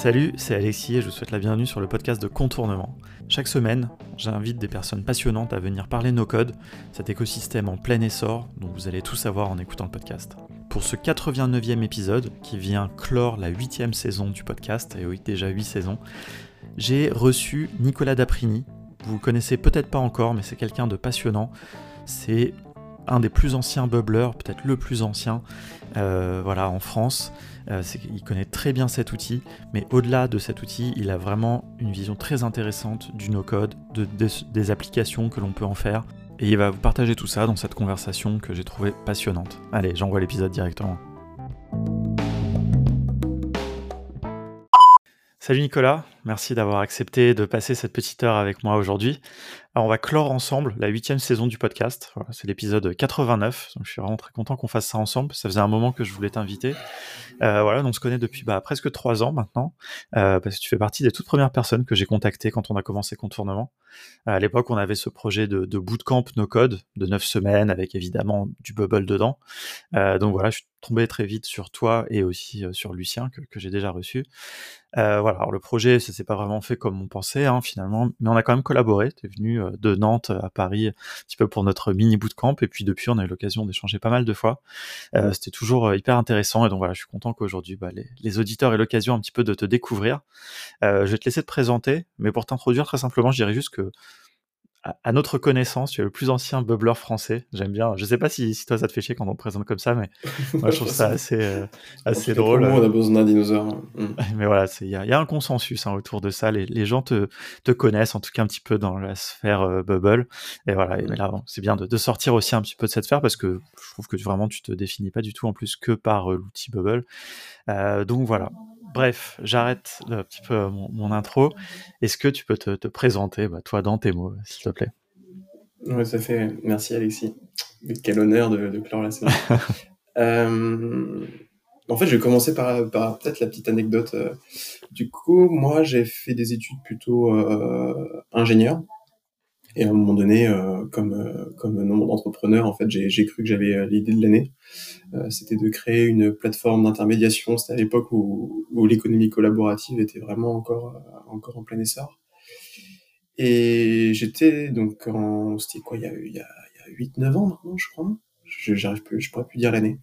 Salut, c'est Alexis et je vous souhaite la bienvenue sur le podcast de Contournement. Chaque semaine, j'invite des personnes passionnantes à venir parler no code, cet écosystème en plein essor dont vous allez tout savoir en écoutant le podcast. Pour ce 89e épisode, qui vient clore la 8 saison du podcast, et oui, déjà 8 saisons, j'ai reçu Nicolas Daprini. Vous le connaissez peut-être pas encore, mais c'est quelqu'un de passionnant. C'est un des plus anciens bubblers, peut-être le plus ancien, euh, voilà, en France. Euh, il connaît très bien cet outil, mais au-delà de cet outil, il a vraiment une vision très intéressante du no-code, de, des applications que l'on peut en faire. Et il va vous partager tout ça dans cette conversation que j'ai trouvée passionnante. Allez, j'envoie l'épisode directement. Salut Nicolas, merci d'avoir accepté de passer cette petite heure avec moi aujourd'hui. Alors on va clore ensemble la huitième saison du podcast. c'est l'épisode 89. Donc je suis vraiment très content qu'on fasse ça ensemble. Ça faisait un moment que je voulais t'inviter. Euh, voilà, on se connaît depuis bah, presque trois ans maintenant, euh, parce que tu fais partie des toutes premières personnes que j'ai contactées quand on a commencé Contournement. à l'époque, on avait ce projet de, de bootcamp no code de neuf semaines avec évidemment du bubble dedans. Euh, donc voilà, je suis tombé très vite sur toi et aussi sur Lucien que, j'ai déjà reçu. Voilà, le projet, ça s'est pas vraiment fait comme on pensait hein, finalement, mais on a quand même collaboré. Tu es venu euh, de Nantes à Paris un petit peu pour notre mini bootcamp, et puis depuis, on a eu l'occasion d'échanger pas mal de fois. Euh, C'était toujours euh, hyper intéressant, et donc voilà, je suis content qu'aujourd'hui, bah, les, les, auditeurs aient l'occasion un petit peu de te découvrir. Euh, je vais te laisser te présenter, mais pour t'introduire très simplement, je dirais juste que à, notre connaissance, tu es le plus ancien bubbler français. J'aime bien. Je sais pas si, si, toi ça te fait chier quand on te présente comme ça, mais moi je trouve ça assez, euh, assez drôle. on a besoin d'un dinosaure. Mm. Mais voilà, il y a, y a, un consensus hein, autour de ça. Les, les, gens te, te connaissent, en tout cas un petit peu dans la sphère euh, bubble. Et voilà, et, mais là, bon, c'est bien de, de, sortir aussi un petit peu de cette sphère parce que je trouve que vraiment tu te définis pas du tout en plus que par euh, l'outil bubble. Donc voilà. Bref, j'arrête un petit peu mon, mon intro. Est-ce que tu peux te, te présenter, bah, toi, dans tes mots, s'il te plaît? Oui, ça fait. Merci, Alexis. Quel honneur de, de clore la série. euh, en fait, je vais commencer par, par peut-être la petite anecdote. Du coup, moi, j'ai fait des études plutôt euh, ingénieur. Et à un moment donné, euh, comme, euh, comme nombre d'entrepreneurs, en fait, j'ai cru que j'avais l'idée de l'année. Euh, c'était de créer une plateforme d'intermédiation. C'était à l'époque où, où l'économie collaborative était vraiment encore, encore en plein essor. Et j'étais donc en... C'était quoi Il y a, il y a, il y a 8-9 ans maintenant, je crois. Je j'arrive plus, je pourrais plus dire l'année.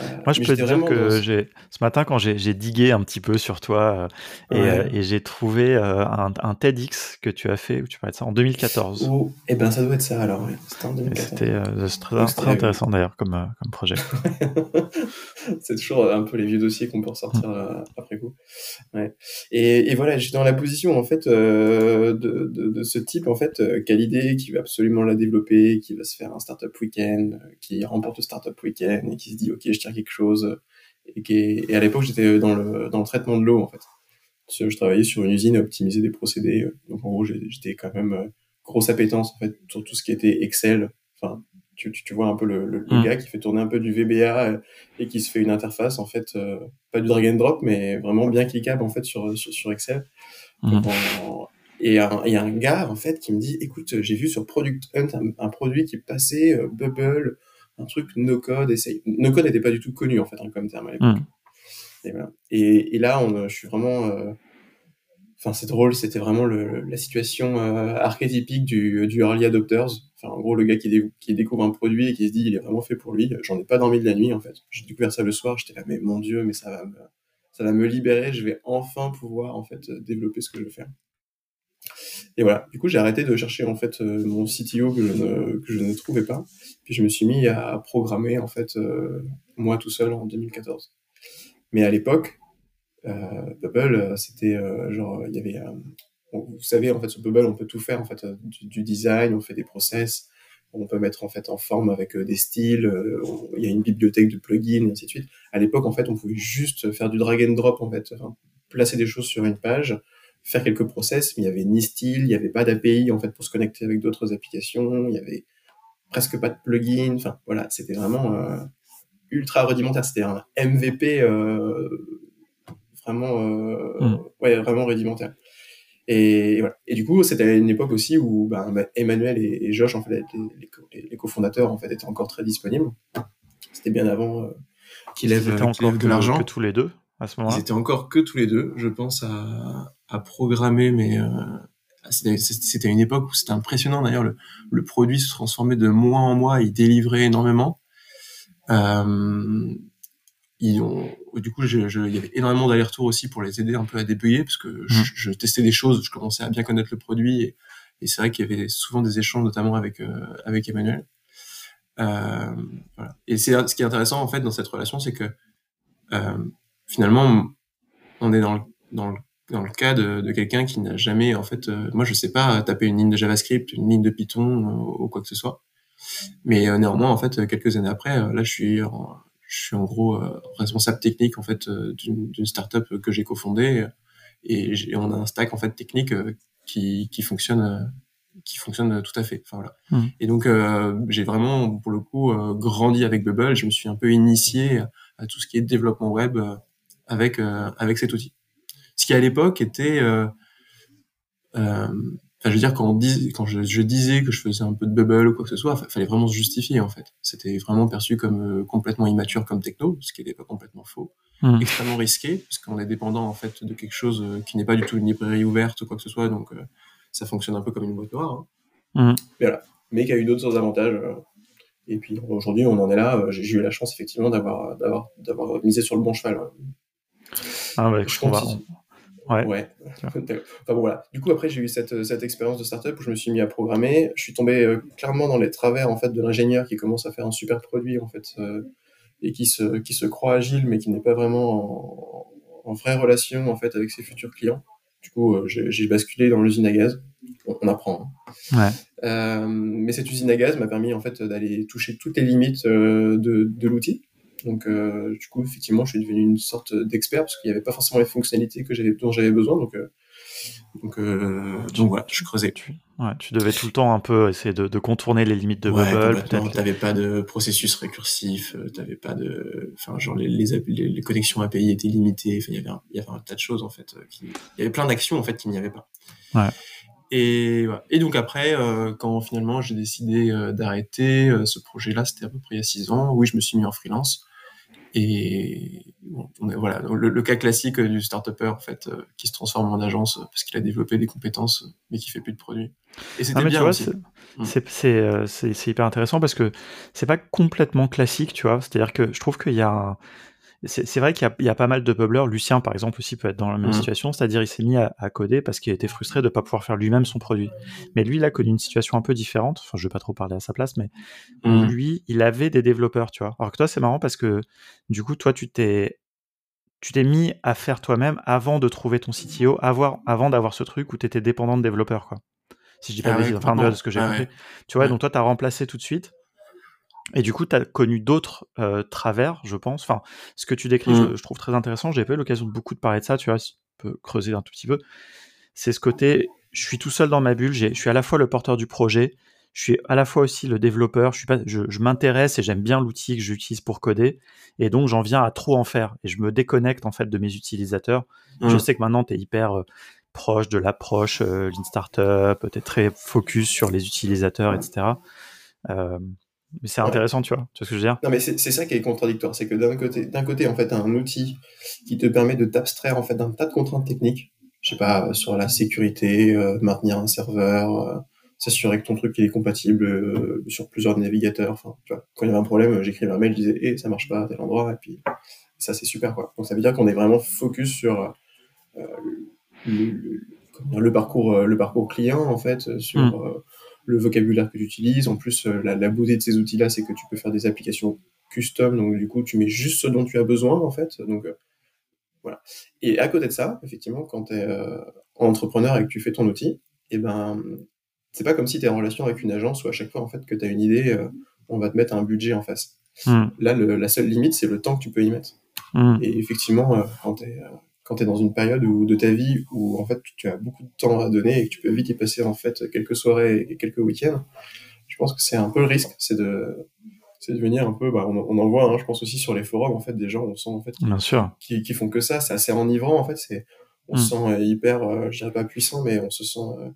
Euh, Moi, je peux te dire que j'ai ce matin, quand j'ai digué un petit peu sur toi euh, et, euh, et j'ai trouvé euh, un, un TEDx que tu as fait, où tu parlais de ça en 2014. Oh, eh ben, ça doit être ça alors. Ouais. C'était en Et 2014. C'était très, intéressant d'ailleurs comme, comme projet. c'est toujours un peu les vieux dossiers qu'on peut ressortir euh, après coup. Ouais. Et, et voilà, j'étais dans la position en fait de, de, de ce type en fait qui a l'idée, qui veut absolument la développer, qui va se faire un startup week-end, qui remporte le startup week-end et qui se dit ok, je tiens quelque chose. Et, qui est- et à l'époque, j'étais dans le dans le traitement de l'eau en fait. Je travaillais sur une usine à optimiser des procédés. euh, Donc en gros, j'étais quand même euh, grosse appétence en fait sur tout ce qui était Excel. Enfin, tu, tu, vois un peu le, le, le Mm. gars qui fait tourner un peu du VBA euh, et qui se fait une interface en fait euh, pas du drag and drop mais vraiment bien cliquable en fait sur sur, sur Excel. En- et un, et un gars en fait qui me dit écoute j'ai vu sur Product Hunt un, un produit qui passait euh, Bubble un truc no code essaye no code n'était pas du tout connu en fait hein, comme terme à l'époque Mhm. et, voilà. et, et là on, je suis vraiment euh, Enfin, c'est drôle, c'était vraiment le, la situation euh, archétypique du, du early adopters. Enfin, en gros, le gars qui, dé- qui découvre un produit et qui se dit il est vraiment fait pour lui. J'en ai pas dormi de la nuit en fait. J'ai découvert ça le soir. J'étais là, mais mon dieu, mais ça va me, ça va me libérer. Je vais enfin pouvoir en fait euh, développer ce que je veux faire. Et voilà. Du coup, j'ai arrêté de chercher en fait euh, mon CTO que je ne que je ne trouvais pas. Puis je me suis mis à programmer en fait euh, moi tout seul en 2014. Mais à l'époque, euh, Bubble, c'était genre il y avait vous savez en fait sur Bubble on peut tout faire en fait du, design, on fait des process, on peut mettre en fait en forme avec des styles, il y a une bibliothèque de plugins et ainsi de suite. À l'époque en fait on pouvait juste faire du drag and drop en fait, placer des choses sur une page, faire quelques process, mais il y avait ni style, il y avait pas d'API en fait pour se connecter avec d'autres applications, il y avait presque pas de plugins, enfin voilà, c'était vraiment euh, ultra rudimentaire, c'était un MVP euh, vraiment euh, Mm. ouais vraiment rudimentaire. Et, voilà. Et du coup, c'était à une époque aussi où ben, ben, Emmanuel et, et Josh, en fait, les, les, les- les cofondateurs, en fait, étaient encore très disponibles. C'était bien avant euh, qu'il lève, C'était qu'il encore lève que, de l'argent. que tous les deux à ce moment-là Ils étaient encore que tous les deux, je pense, à, à programmer, mais euh, c'était une époque où c'était impressionnant. D'ailleurs, le, le, produit se transformait de mois en mois, il délivrait énormément. Euh, ils ont, du coup, je, je, il y avait énormément d'allers-retours aussi pour les aider un peu à débugger, parce que je, je, testais des choses, je commençais à bien connaître le produit, et, et c'est vrai qu'il y avait souvent des échanges, notamment avec euh, avec Emmanuel. Euh, voilà. Et c'est ce qui est intéressant en fait dans cette relation, c'est que euh, finalement, on est dans le, dans le, dans le cas de, de quelqu'un qui n'a jamais, en fait, euh, moi je sais pas taper une ligne de JavaScript, une ligne de Python ou quoi que ce soit. Mais néanmoins, en fait, quelques années après, là, je suis en, je suis en gros responsable technique en fait d'une startup que j'ai cofondée et, on a un stack en fait technique qui, qui fonctionne qui fonctionne tout à fait. Enfin, voilà. Mmh. Et donc, euh, j'ai vraiment, pour le coup, euh, grandi avec Bubble. Je me suis un peu initié à tout ce qui est développement web euh, avec avec cet outil. Ce qui à l'époque était, je veux dire, quand, on dis, quand je, je, disais que je faisais un peu de Bubble ou quoi que ce soit, il fallait vraiment se justifier en fait. C'était vraiment perçu comme complètement immature comme techno, ce qui n'était pas complètement faux. Mmh. extrêmement risqué parce qu'on est dépendant en fait de quelque chose qui n'est pas du tout une librairie ouverte ou quoi que ce soit donc ça fonctionne un peu comme une boîte noire. Hein. Mmh. Mais, voilà. Mais qui a eu d'autres avantages. Euh. Et puis aujourd'hui, on en est là. Euh, j'ai eu la chance effectivement d'avoir d'avoir d'avoir misé sur le bon cheval. Hein. Ah ouais, je comprends. Ouais. ouais. Enfin bon, voilà. Du coup, après, j'ai eu cette, cette expérience de startup où je me suis mis à programmer. Je suis tombé euh, clairement dans les travers en fait de l'ingénieur qui commence à faire un super produit en fait et qui se qui se croit agile mais qui n'est pas vraiment en, en, vraie relation en fait avec ses futurs clients. Du coup, euh, j'ai basculé dans l'usine à gaz. On, apprend. Hein. Ouais. Euh, mais cette usine à gaz m'a permis en fait d'aller toucher toutes les limites euh, de, de l'outil. Donc, euh, du coup, effectivement, je suis devenu une sorte d'expert parce qu'il n'y avait pas forcément les fonctionnalités que j'avais, dont j'avais besoin. Donc, euh, donc, euh, donc voilà, je creusais. Tu, ouais, tu devais tout le temps un peu essayer de, de contourner les limites de ouais, Bubble. Tu n'avais pas de processus récursif, tu n'avais pas de, enfin genre les, les, les, connexions API étaient limitées. Enfin, il y avait un, il y avait un tas de choses en fait. Il y avait plein d'actions en fait qu'il n'y avait pas. Ouais. Et, donc après, euh, quand finalement j'ai décidé euh, d'arrêter euh, ce projet-là, c'était à peu près il y a six ans. Oui, je me suis mis en freelance. Et voilà, le, cas classique du start-upper en fait, euh, qui se transforme en agence parce qu'il a développé des compétences mais qui fait plus de produits. Et c'était bien aussi. Euh, c'est hyper intéressant parce que c'est pas complètement classique, tu vois. C'est-à-dire que je trouve qu'il y a c'est vrai qu'il y, y, a pas mal de bubblers. Lucien, par exemple, aussi peut être dans la même mmh. situation, c'est-à-dire il s'est mis à, à, coder parce qu'il était frustré de ne pas pouvoir faire lui-même son produit. Mais lui, il a connu une situation un peu différente. Enfin, je vais pas trop parler à sa place, mais mmh. lui, il avait des développeurs, tu vois. Alors que toi, c'est marrant parce que du coup, toi, tu t'es tu t'es mis à faire toi-même avant de trouver ton CTO, avoir, avant d'avoir ce truc où tu étais dépendant de développeurs, quoi. Si je dis pas ah enfin, de ce que j'ai ah compris. Tu vois, donc toi, tu as remplacé tout de suite. Et du coup, tu as connu d'autres euh, travers, je pense. Enfin, ce que tu décris, je, mmh. je, trouve très intéressant. J'ai pas eu l'occasion de beaucoup de parler de ça, tu vois, si peux creuser un tout petit peu. C'est ce côté, je suis tout seul dans ma bulle, je suis à la fois le porteur du projet, je suis à la fois aussi le développeur, je, suis pas, je, je m'intéresse et j'aime bien l'outil que j'utilise pour coder, et donc j'en viens à trop en faire, et je me déconnecte en fait de mes utilisateurs. Mmh. Je sais que maintenant, tu es hyper euh, proche de l'approche euh, Lean Startup, tu es très focus sur les utilisateurs, etc. Euh, mais c'est intéressant, tu vois. Tu vois ce que je veux dire? Non, mais c'est ça qui est contradictoire. C'est que d'un côté, d'un côté, en fait, as un outil qui te permet de t'abstraire en fait d'un tas de contraintes techniques. Je sais pas, sur la sécurité, euh, maintenir un serveur, euh, s'assurer que ton truc il est compatible euh, sur plusieurs navigateurs. Enfin, tu vois, quand il y avait un problème, j'écrivais un mail, je disais, eh, ça marche pas à tel endroit, et puis ça c'est super quoi. Donc ça veut dire qu'on est vraiment focus sur le, le, parcours, le parcours client en fait, sur mm le vocabulaire que tu utilises. En plus, euh, la, beauté de ces outils-là, c'est que tu peux faire des applications custom. Donc, du coup, tu mets juste ce dont tu as besoin, en fait. Donc, euh, voilà. Et à côté de ça, effectivement, quand tu es euh, entrepreneur et que tu fais ton outil, et eh ben, c'est pas comme si tu es en relation avec une agence où à chaque fois, en fait, que tu as une idée, on va te mettre un budget en face. Hmm. Là, la seule limite, c'est le temps que tu peux y mettre. Hmm. Et effectivement, quand tu es quand tu es dans une période où, de ta vie où en fait tu as beaucoup de temps à donner et que tu peux vite y passer en fait quelques soirées et quelques week-ends, je pense que c'est un peu le risque, c'est de c'est de venir un peu, bah, on, on, en voit, hein, je pense aussi sur les forums en fait des gens, on sent en fait qui, qui, font que ça, c'est assez enivrant en fait, c'est on se mm. sent hyper, euh, je dirais pas puissant, mais on se sent euh,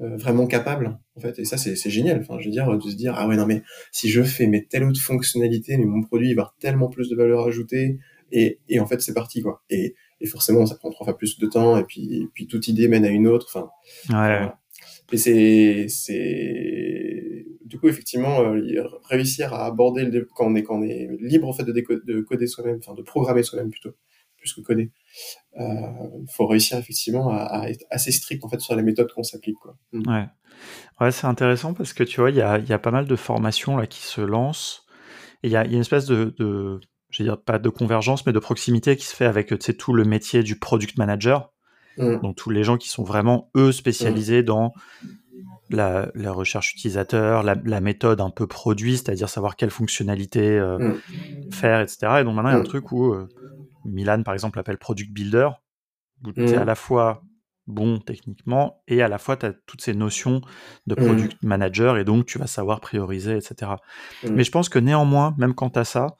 euh, vraiment capable en fait, et ça c'est génial. Enfin, je veux dire de se dire ah ouais non mais si je fais mais telle autre fonctionnalité, mais mon produit il va avoir tellement plus de valeur ajoutée Et, et en fait, c'est parti, quoi. Et, et forcément, ça prend trois fois plus de temps, et puis, puis toute idée mène à une autre. Enfin, ouais. Et c'est, c'est, du coup, effectivement, euh, réussir à aborder le, quand on est, quand on est libre, en fait, de, de coder soi-même, enfin, de programmer soi-même plutôt, plus que coder. Euh, faut réussir, effectivement, à, à, être assez strict, en fait, sur la méthode qu'on s'applique, quoi. Mm. Ouais. Ouais, c'est intéressant parce que tu vois, il y a, y a, pas mal de formations là qui se lancent. Il y a, y a, une espèce de, de je veux dire, pas de convergence, mais de proximité qui se fait avec tout le métier du product manager. Mm. Donc tous les gens qui sont vraiment, eux, spécialisés mm. dans la, la, recherche utilisateur, la, la, méthode un peu produit, c'est-à-dire savoir quelle fonctionnalité euh, mm. faire, etc. Et donc maintenant, il y a un truc où euh, Milan, par exemple, appelle product builder, où tu es à la fois bon techniquement et à la fois tu as toutes ces notions de product manager et donc tu vas savoir prioriser, etc. Mais je pense que néanmoins, même quand tu as ça,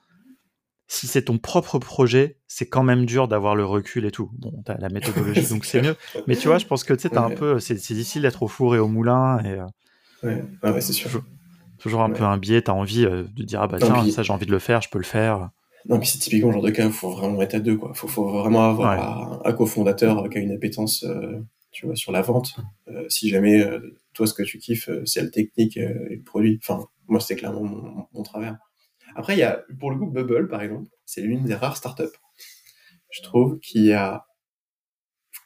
si c'est ton propre projet, c'est quand même dur d'avoir le recul et tout. Bon, t'as la méthodologie, donc c'est mieux. Mais tu vois, je pense que tu sais, t'as un peu, c'est difficile d'être au four et au moulin et. Euh, ouais, ouais c'est sûr. Toujours, toujours un peu un biais, t'as envie euh, de dire ah bah tiens, ça j'ai envie de le faire, je peux le faire. Non, puis c'est typiquement le genre de cas où il faut vraiment être à deux, quoi. Faut, faut vraiment avoir un, cofondateur qui a une appétence, euh, tu vois, sur la vente. si jamais toi, ce que tu kiffes, c'est la technique et le produit. Enfin, moi, c'était clairement mon, mon travers. Après, il y a, pour le coup, Bubble, par exemple, c'est l'une des rares startups, je trouve, qui a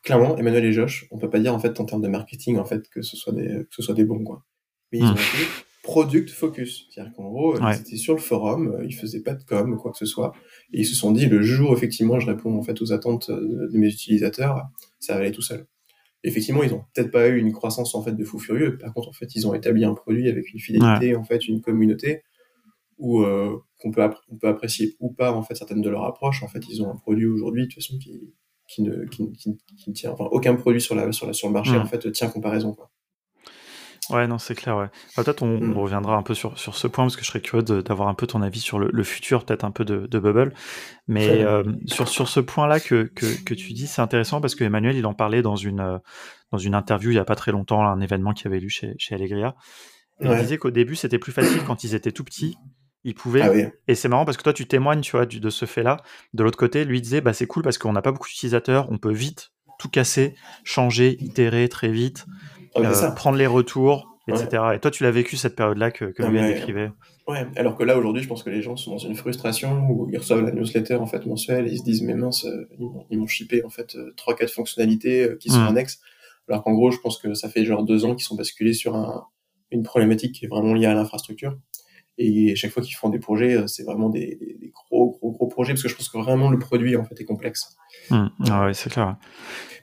clairement, Emmanuel et Josh, on peut pas dire en fait en termes de marketing en fait que ce soit des que ce soit des bons quoi. Mais ils ont hmm. été product focus, c'est-à-dire qu'en gros ils étaient sur le forum, ils faisaient pas de com ou quoi que ce soit, et ils se sont dit le jour effectivement je réponds en fait aux attentes de mes utilisateurs, ça va aller tout seul. Effectivement, ils ont peut-être pas eu une croissance en fait de fou furieux. Par contre, en fait, ils ont établi un produit avec une fidélité, en fait, une communauté ou euh, qu'on peut, on peut apprécier ou pas en fait certaines de leurs approches. En fait, ils ont un produit aujourd'hui de toute façon qui, qui ne, qui, qui, tient, enfin aucun produit sur la sur la sur le marché en fait tient comparaison quoi. Ouais, non, c'est clair, ouais. Peut-être on, mm. reviendra un peu sur, sur ce point, parce que je serais curieux d'avoir un peu ton avis sur le, le futur, peut-être un peu de, de Bubble. Mais euh, sur, sur ce point-là que, que, que, tu dis, c'est intéressant parce que Emmanuel, il en parlait dans une, dans une interview il y a pas très longtemps, un événement qu'il avait lu chez, chez Allegria. Il disait qu'au début, c'était plus facile quand ils étaient tout petits il pouvait. Ah et c'est marrant parce que toi, tu témoignes, tu vois, de ce fait-là. De l'autre côté, lui disait, bah, c'est cool parce qu'on n'a pas beaucoup d'utilisateurs, on peut vite tout casser, changer, itérer très vite, ah euh, prendre les retours, etc. Et toi, tu l'as vécu cette période-là que, que lui décrivait. Ouais, alors que là, aujourd'hui, je pense que les gens sont dans une frustration où ils reçoivent la newsletter, en fait, mensuelle, et ils se disent, mais mince, euh, ils m'ont shippé, en fait, euh, trois, quatre fonctionnalités qui sont mmh. annexes. Alors qu'en gros, je pense que ça fait genre deux ans qu'ils sont basculés sur un, une problématique qui est vraiment liée à l'infrastructure. Et chaque fois qu'ils font des projets, euh, c'est vraiment des, des, gros, gros, gros projets, parce que je pense que vraiment le produit, en fait, est complexe. Mmh. Ah ouais, c'est clair.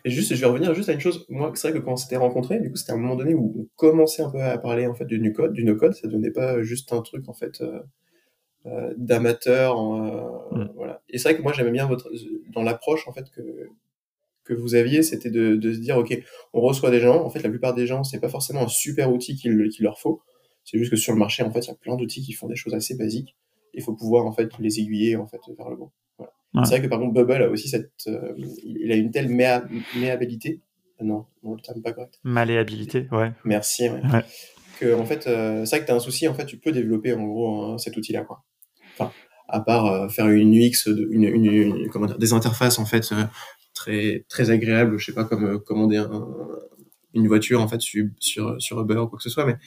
Et juste, je vais revenir juste à une chose. Moi, c'est vrai que quand on s'était rencontrés, du coup, c'était à un moment donné où on commençait un peu à parler, en fait, du no-code. Du no-code, ça donnait pas juste un truc, en fait, euh, euh, d'amateur. Euh, mmh. Voilà. Et c'est vrai que moi, j'aimais bien votre, dans l'approche, en fait, que, que vous aviez, c'était de, de, se dire, OK, on reçoit des gens. En fait, la plupart des gens, c'est pas forcément un super outil qu'il qu'il leur faut. C'est juste que sur le marché, en fait, il y a plein d'outils qui font des choses assez basiques. Il faut pouvoir en fait les aiguiller en fait vers le bon. C'est vrai que par contre Bubble a aussi cette, euh, il a une telle méabilité. Ah non, non, le terme pas correct. Malléabilité, ouais. Merci. Ouais. Que en fait, euh, c'est vrai que tu as un souci. En fait, tu peux développer en gros cet outil-là, quoi. Enfin, à part euh, faire une UX, une, une, comment dire, des interfaces en fait très très agréables. Je sais pas comme commander un, une voiture en fait sur, sur, sur Uber ou quoi que ce soit, mais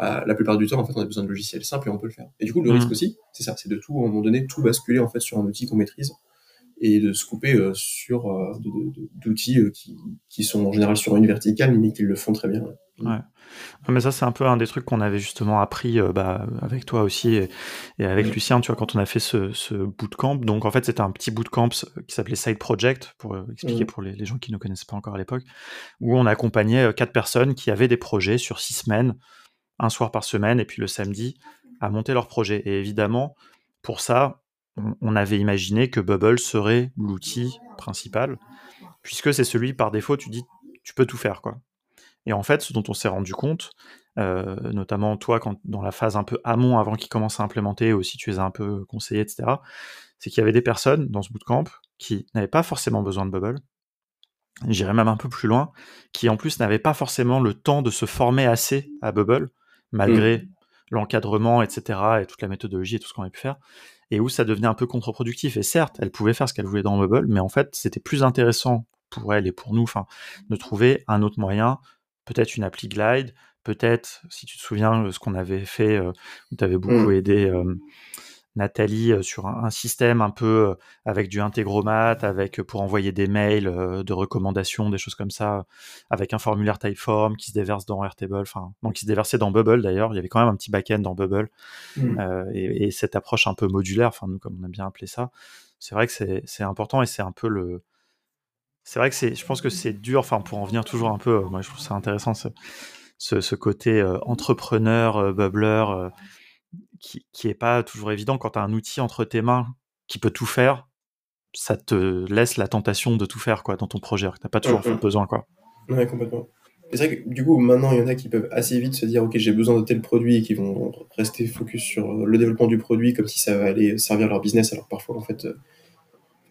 euh, la plupart du temps en fait on a besoin de logiciels simples et on peut le faire. Et du coup le mmh. risque aussi, c'est ça, c'est de tout à un moment donné tout basculer en fait sur un outil qu'on maîtrise et de se couper euh, sur euh, d'outils euh, qui, qui sont en général sur une verticale mais qui le font très bien. Ouais. Mais ça, c'est un peu un des trucs qu'on avait justement appris euh, bah, avec toi aussi et, avec Lucien, tu vois, quand on a fait ce, ce bootcamp. Donc, en fait, c'était un petit bootcamp qui s'appelait Side Project, pour euh, expliquer pour les, les, gens qui ne connaissent pas encore à l'époque, où on accompagnait euh, quatre personnes qui avaient des projets sur six semaines, un soir par semaine, et puis le samedi, à monter leur projet. Et évidemment, pour ça, on, on avait imaginé que Bubble serait l'outil principal, puisque c'est celui par défaut, tu dis, tu peux tout faire, quoi. Et en fait, ce dont on s'est rendu compte, euh, notamment toi, quand, dans la phase un peu amont, avant qu'ils commencent à implémenter, aussi tu les as un peu conseillés, etc., c'est qu'il y avait des personnes dans ce bootcamp qui n'avaient pas forcément besoin de Bubble, j'irais même un peu plus loin, qui en plus n'avaient pas forcément le temps de se former assez à Bubble, malgré mmh. l'encadrement, etc., et toute la méthodologie et tout ce qu'on a pu faire. et où ça devenait un peu contre-productif. Et certes, elle pouvait faire ce qu'elle voulait dans Bubble, mais en fait, c'était plus intéressant pour elle et pour nous, enfin, de trouver un autre moyen, peut-être une appli Glide, peut-être, si tu te souviens, ce qu'on avait fait, où tu avais beaucoup mmh. aidé Nathalie sur un, système un peu avec du intégromat, avec pour envoyer des mails de recommandations, des choses comme ça, avec un formulaire Typeform qui se déverse dans Airtable, enfin, qui se déversait dans Bubble d'ailleurs. Il y avait quand même un petit back-end dans Bubble mmh. et, cette approche un peu modulaire, enfin nous comme on a bien appelé ça, c'est vrai que c'est important et c'est un peu le c'est vrai que c'est, je pense que c'est dur, enfin pour en venir toujours un peu, moi je trouve ça intéressant ce, ce, côté entrepreneur, bubbler qui, qui est pas toujours évident quand tu as un outil entre tes mains qui peut tout faire, ça te laisse la tentation de tout faire quoi dans ton projet, tu n'as pas toujours mmh, mmh. besoin quoi. Ouais, complètement. C'est vrai que du coup, maintenant, il y en a qui peuvent assez vite se dire, OK, j'ai besoin de tel produit et qui vont rester focus sur le développement du produit comme si ça va aller servir leur business. Alors parfois, en fait, euh,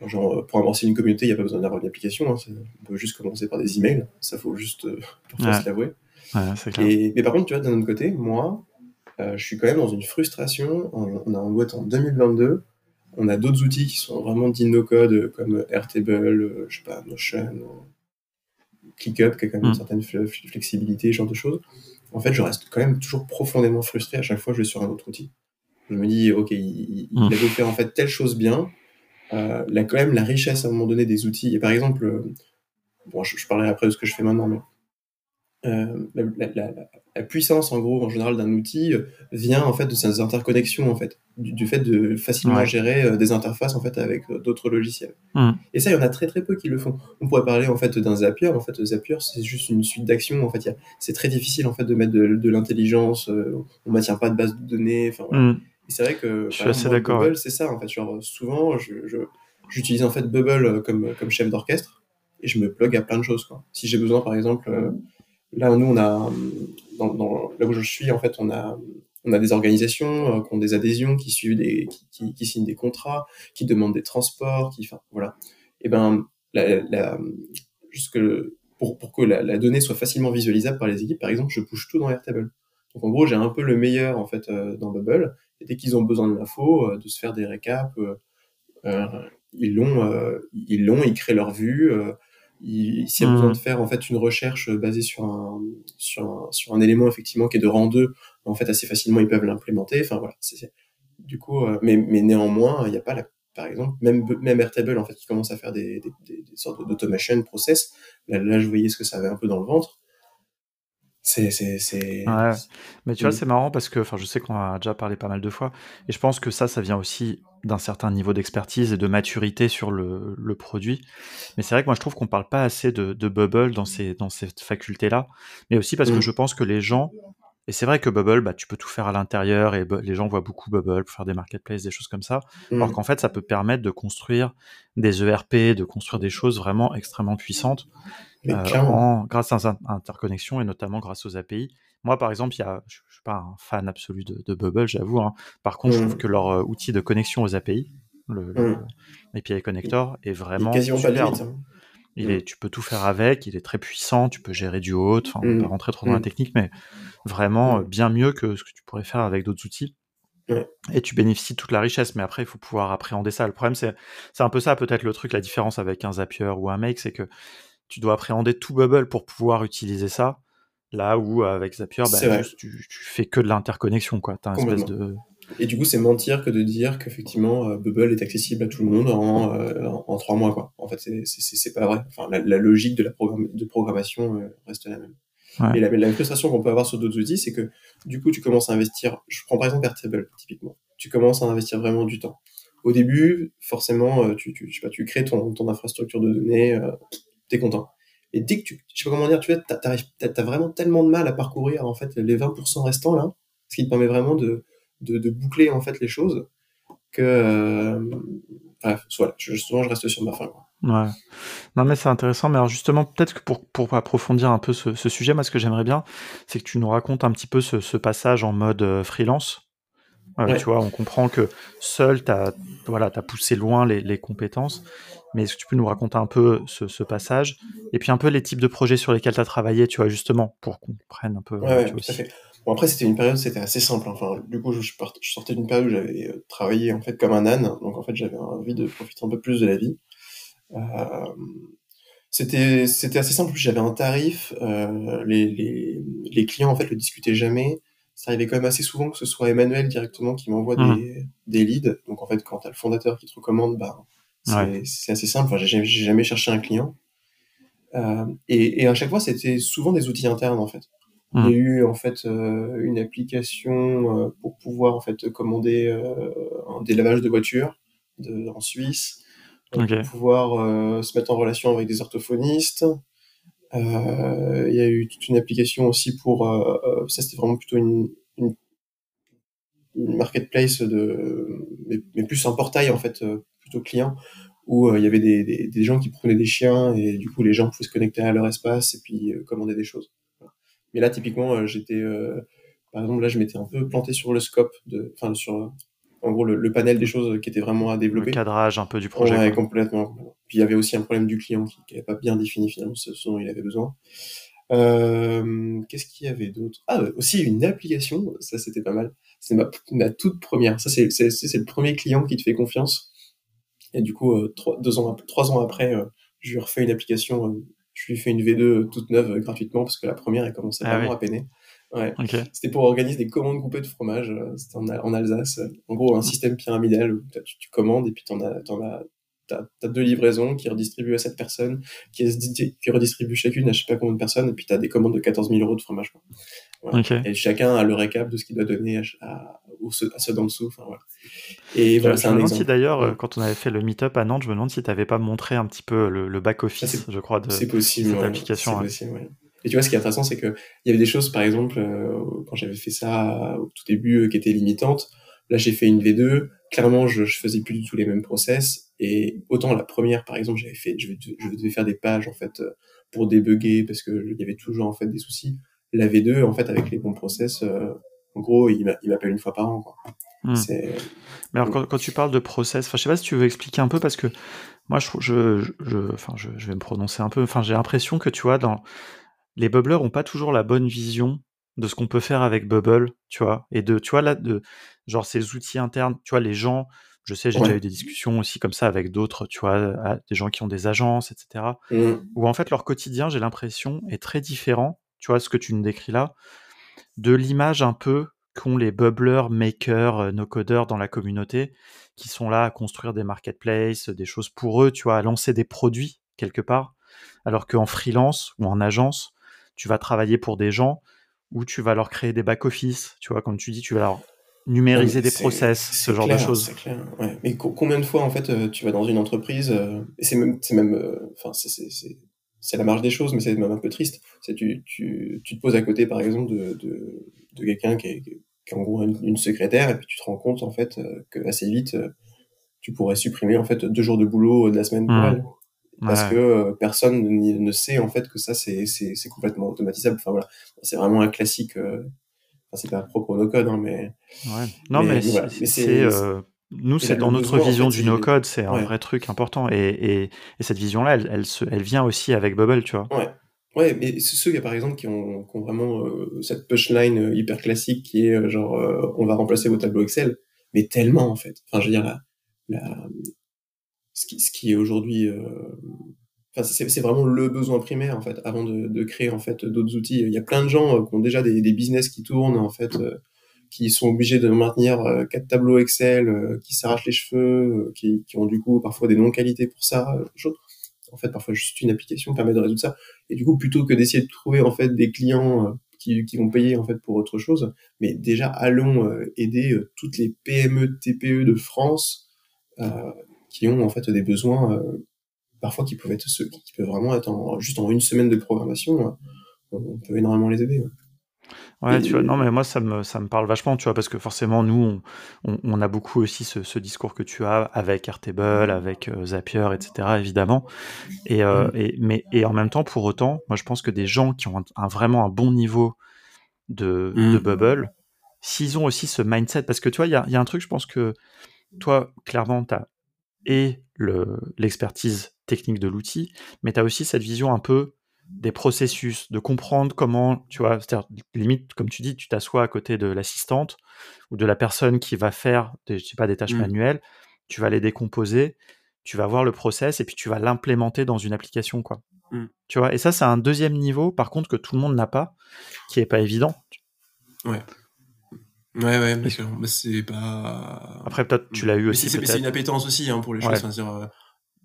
genre, pour amorcer une communauté, il n'y a pas besoin d'avoir une application. Hein, on peut juste commencer par des emails. Ça faut juste euh, se l'avouer. Ouais, mais par contre, tu vois, d'un autre côté, moi, euh, je suis quand même dans une frustration. On, a en boîte en 2022. On a d'autres outils qui sont vraiment dits no-code, comme Airtable, euh, je sais pas, Notion, euh, ClickUp, qui a quand même une mm. certaine flexibilité, ce genre de choses. En fait, je reste quand même toujours profondément frustré à chaque fois que je vais sur un autre outil. Je me dis, ok, il, il, mm. a faire en fait telle chose bien. Euh, là, quand même, la richesse à un moment donné des outils. Et par exemple, bon, je, je, parlerai après de ce que je fais maintenant, mais euh, la, puissance en gros en général d'un outil euh, vient en fait de ses interconnexions en fait. Du, fait de facilement gérer euh, des interfaces en fait avec d'autres logiciels. Mmh. et ça il y en a très très peu qui le font. On pourrait parler en fait d'un Zapier. En fait Zapier c'est juste une suite d'actions en fait. C'est très difficile en fait de mettre de, l'intelligence on maintient pas de base de données enfin mmh. C'est vrai que je suis assez d'accord c'est ça en fait genre souvent je, j'utilise en fait Bubble comme comme chef d'orchestre et je me plug à plein de choses quoi si j'ai besoin par exemple Là, nous, on a, dans, là où je suis, en fait, on a, on a des organisations euh, qui ont des adhésions, qui suivent des, qui, qui, signent des contrats, qui demandent des transports, qui, enfin, voilà. Et ben, la, la, jusque pour, pour que la, la, donnée soit facilement visualisable par les équipes, par exemple, je push tout dans Airtable. Donc, en gros, j'ai un peu le meilleur, en fait, euh, dans Bubble. Et dès qu'ils ont besoin de l'info, euh, de se faire des récaps, euh, ils l'ont, ils l'ont, ils créent leur vue, s'il y a besoin mmh. de faire en fait une recherche basée sur un, sur un, sur un élément effectivement qui est de rang 2, en fait assez facilement ils peuvent l'implémenter. Enfin voilà, c'est, du coup, euh, mais, mais néanmoins, il n'y a pas la, par exemple, même, même Airtable en fait qui commence à faire des, des, des, sortes d'automation process. Là, là, je voyais ce que ça avait un peu dans le ventre. C'est. Ouais. Mais tu vois, mmh. c'est marrant parce que, enfin, je sais qu'on a déjà parlé pas mal de fois, et je pense que ça, ça vient aussi d'un certain niveau d'expertise et de maturité sur le, le produit. Mais c'est vrai que moi, je trouve qu'on parle pas assez de, de Bubble dans ces, dans cette faculté-là, mais aussi parce que mmh. je pense que les gens, et c'est vrai que Bubble, bah, tu peux tout faire à l'intérieur et les gens voient beaucoup Bubble pour faire des marketplaces, des choses comme ça. Alors mmh. qu'en fait, ça peut permettre de construire des ERP, de construire des choses vraiment extrêmement puissantes. Euh, grâce à interconnexion et notamment grâce aux API. Moi, par exemple, il y a, je, ne suis pas un fan absolu de, Bubble, j'avoue. Hein. Par contre, je trouve mmh. que leur euh, outil de connexion aux API, le, mmh. API Connector, est vraiment il superbe. Hein. Il mmh. est, tu peux tout faire avec, il est très puissant, tu peux gérer du haut, enfin, on va pas rentrer trop dans la technique, mais vraiment euh, bien mieux que ce que tu pourrais faire avec d'autres outils. Et tu bénéficies de toute la richesse, mais après, il faut pouvoir appréhender ça. Le problème, c'est, c'est un peu ça, peut-être le truc, la différence avec un Zapier ou un Make, c'est que tu dois appréhender tout Bubble pour pouvoir utiliser ça. Là où avec Zapier, bah, tu, fais que de l'interconnexion, quoi. As espèce de... Et du coup, c'est mentir que de dire qu'effectivement euh, Bubble est accessible à tout le monde en, euh, en, trois mois, quoi. En fait, c'est pas vrai. Enfin, la, logique de la de programmation euh, reste la même. Et la, la frustration qu'on peut avoir sur d'autres outils, c'est que du coup, tu commences à investir. Je prends par exemple Airtable, typiquement. Tu commences à investir vraiment du temps. Au début, forcément, tu, tu, je sais pas, tu crées ton, ton infrastructure de données, t'es content. Et dès que tu, je sais pas comment dire, tu vois, t'as, as vraiment tellement de mal à parcourir en fait les 20% restants là, ce qui te permet vraiment de, boucler en fait les choses que euh, bref, soit souvent je reste sur ma fin. Non mais c'est intéressant, mais alors justement peut-être que pour, approfondir un peu ce, sujet, moi ce que j'aimerais bien, c'est que tu nous racontes un petit peu ce, ce passage en mode euh, freelance. Euh, tu vois, on comprend que seul, tu as, voilà, as poussé loin les, les compétences. Mais est-ce que tu peux nous raconter un peu ce, passage et puis un peu les types de projets sur lesquels tu as travaillé, tu vois, justement, pour qu'on prenne un peu. Ouais, tout à fait. Bon, après, c'était une période, c'était assez simple. hein. Enfin, du coup, je, je part- je sortais d'une période où j'avais euh, travaillé en fait comme un âne, donc en fait, j'avais envie de profiter un peu plus de la vie. Euh, c'était c'était assez simple. J'avais un tarif. euh, les, les, les clients en fait le discutaient jamais. Ça arrivait quand même assez souvent que ce soit Emmanuel directement qui m'envoie Mhm. des, des leads. Donc en fait, quand t'as le fondateur qui te recommande, bah c'est Ouais. assez simple. Enfin, j'ai jamais, cherché un client. Euh, et, et à chaque fois, c'était souvent des outils internes en fait. Il y a Mhm. eu en fait euh, une application euh, pour pouvoir en fait commander un- des lavages de voitures de, en Suisse, pour pouvoir se mettre en relation avec des orthophonistes. Euh, il y a eu toute une application aussi pour euh, euh, ça c'était vraiment plutôt une, une, une marketplace de mais, plus un portail en fait plutôt client où il y avait des, des, gens qui prenaient des chiens et du coup les gens pouvaient se connecter à leur espace et puis commander des choses. Mais là typiquement euh, j'étais par exemple là je m'étais un peu planté sur le scope de enfin sur en gros le, le panel des choses qui étaient vraiment à Le développer. cadrage un peu du projet. Ouais, complètement. Puis il y avait aussi un problème du client qui n'avait pas bien défini finalement ce, dont il avait besoin. Euh, Qu'est-ce qu'il y avait d'autre? Ah, aussi une application, ça c'était pas mal. C'est ma, ma toute première. Ça c'est le premier client qui te fait confiance. Et du coup, euh, trois, deux ans, trois ans après, euh, je lui refais une application. euh, je lui fais une V2 toute neuve gratuitement parce que la première elle commençait Ah vraiment oui. à peiner. Ouais. C'était pour organiser des commandes groupées de fromage. euh, C'était en, en Alsace. En gros, un système pyramidal où tu, tu commandes et puis t'en as, t'en as, t'as, t'as deux livraisons qui redistribuent à cette personne, qui, qui redistribuent chacune à je sais pas combien de personnes, et puis t'as des commandes de 14 000 euros de fromage. quoi. Voilà. Ok. Et chacun a le récap de ce qu'il doit donner à, à, au- à ceux d'en dessous. Enfin, voilà. Et voilà, je c'est me un demande si d'ailleurs, euh, Ouais. quand on avait fait le meet-up à Nantes, je me demande si tu n'avais pas montré un petit peu le, back-office, c'est je crois, de c'est cette ouais. C'est application. ouais. possible, ouais. Et tu vois, ce qui est intéressant, c'est que il y avait des choses, par exemple, euh, quand j'avais fait ça au tout début, euh, qui étaient limitantes. Là, j'ai fait une V2. Clairement, je, je faisais plus du tout les mêmes process. Et autant la première, par exemple, j'avais fait, je, je devais faire des pages en fait euh, pour débugger parce que il y avait toujours en fait des soucis. La V2, en fait, avec les bons process, euh, en gros, il m'a- il m'appelle une fois par an. Quoi. Hmm. Mais alors, quand, quand tu parles de process, enfin, je sais pas si tu veux expliquer un peu parce que moi, je, trouve- je, je, je- enfin, je, je vais me prononcer un peu. Enfin, j'ai l'impression que tu vois, dans les bubblers ont pas toujours la bonne vision de ce qu'on peut faire avec Bubble, tu vois, et de, tu vois là, de genre ces outils internes, tu vois, les gens. Je sais, j'ai déjà eu des discussions aussi comme ça avec d'autres, tu vois, des gens qui ont des agences, etc. Mm. Où en fait leur quotidien, j'ai l'impression, est très différent, tu vois, ce que tu nous décris là, de l'image un peu qu'ont les bubblers, makers, euh, no-codeurs dans la communauté, qui sont là à construire des marketplaces, des choses pour eux, tu vois, à lancer des produits quelque part, alors qu'en freelance ou en agence, tu vas travailler pour des gens où tu vas leur créer des back-office, tu vois, comme tu dis, tu vas leur numériser des process, ce genre de choses. c'est clair. Ouais. Mais co- combien de fois en fait euh, tu vas dans une entreprise euh, et c'est même c'est même euh, enfin c'est c'est c'est c'est la marge des choses mais c'est même un peu triste. C'est tu tu tu te poses à côté par exemple de de, de quelqu'un qui est, qui est en gros une, une secrétaire et puis tu te rends compte en fait que assez vite tu pourrais supprimer en fait deux jours de boulot de la semaine pour Hmm. elle parce Ouais. que euh, personne ne sait en fait que ça c'est complètement automatisable. Enfin voilà, c'est vraiment un classique. euh, Enfin c'est pas propre au no code hein, mais Ouais. Non, mais, c'est, voilà. Euh, nous, c'est là, dans notre besoin en vision fait du no-code, c'est un ouais. vrai truc important. Et, et, et cette vision-là, elle, elle, se, elle vient aussi avec Bubble, tu vois. Ouais. Ouais, mais ceux, par exemple, qui ont, qui ont vraiment euh, cette punchline euh, hyper classique qui est genre, on va remplacer vos tableaux Excel, mais tellement, en fait. Enfin, je veux dire, la, la, ce, qui, est aujourd'hui... euh, Enfin, c'est vraiment le besoin primaire, en fait, avant de, créer, en fait, d'autres outils. Il y a plein de gens euh, qui ont déjà des, business qui tournent, en fait, euh, qui sont obligés de maintenir quatre tableaux Excel, qui s'arrachent les cheveux, qui, ont du coup parfois des non-qualités pour ça. En fait, parfois juste une application permet de résoudre ça. Et du coup, plutôt que d'essayer de trouver en fait des clients qui, vont payer en fait pour autre chose, mais déjà allons aider toutes les PME, TPE de France qui ont en fait des besoins euh, parfois qui peuvent être ceux qui peuvent vraiment être en, juste en une semaine de programmation. euh, on peut énormément les aider. ouais. Ouais, tu vois, non, mais moi, ça me, ça me parle vachement, tu vois, parce que forcément, nous, on, on, on a beaucoup aussi ce, ce discours que tu as avec Airtable, avec euh, Zapier, etc., évidemment. Et, euh, Mm. et, mais, et en même temps, pour autant, moi, je pense que des gens qui ont un, un- vraiment un bon niveau de, de Mm. Bubble, s'ils ont aussi ce mindset, parce que tu vois, il y a, il y a un truc, je pense que toi, clairement, tu as et le- l'expertise technique de l'outil, mais tu as aussi cette vision un peu des processus, de comprendre comment, tu vois, c'est-à-dire, limite, comme tu dis, tu t'assois à côté de l'assistante ou de la personne qui va faire, des, je sais pas, des tâches Mm. manuelles, tu vas les décomposer, tu vas voir le process et puis tu vas l'implémenter dans une application, quoi. Mm. Tu vois, et ça, c'est un deuxième niveau, par contre, que tout le monde n'a pas, qui est pas évident. Ouais. Ouais, ouais, bien sûr. Mais c'est pas. Après, peut-être, tu l'as eu Mais aussi, c'est- c'est une appétence aussi hein, pour les Ouais. choses. Enfin, dire, euh,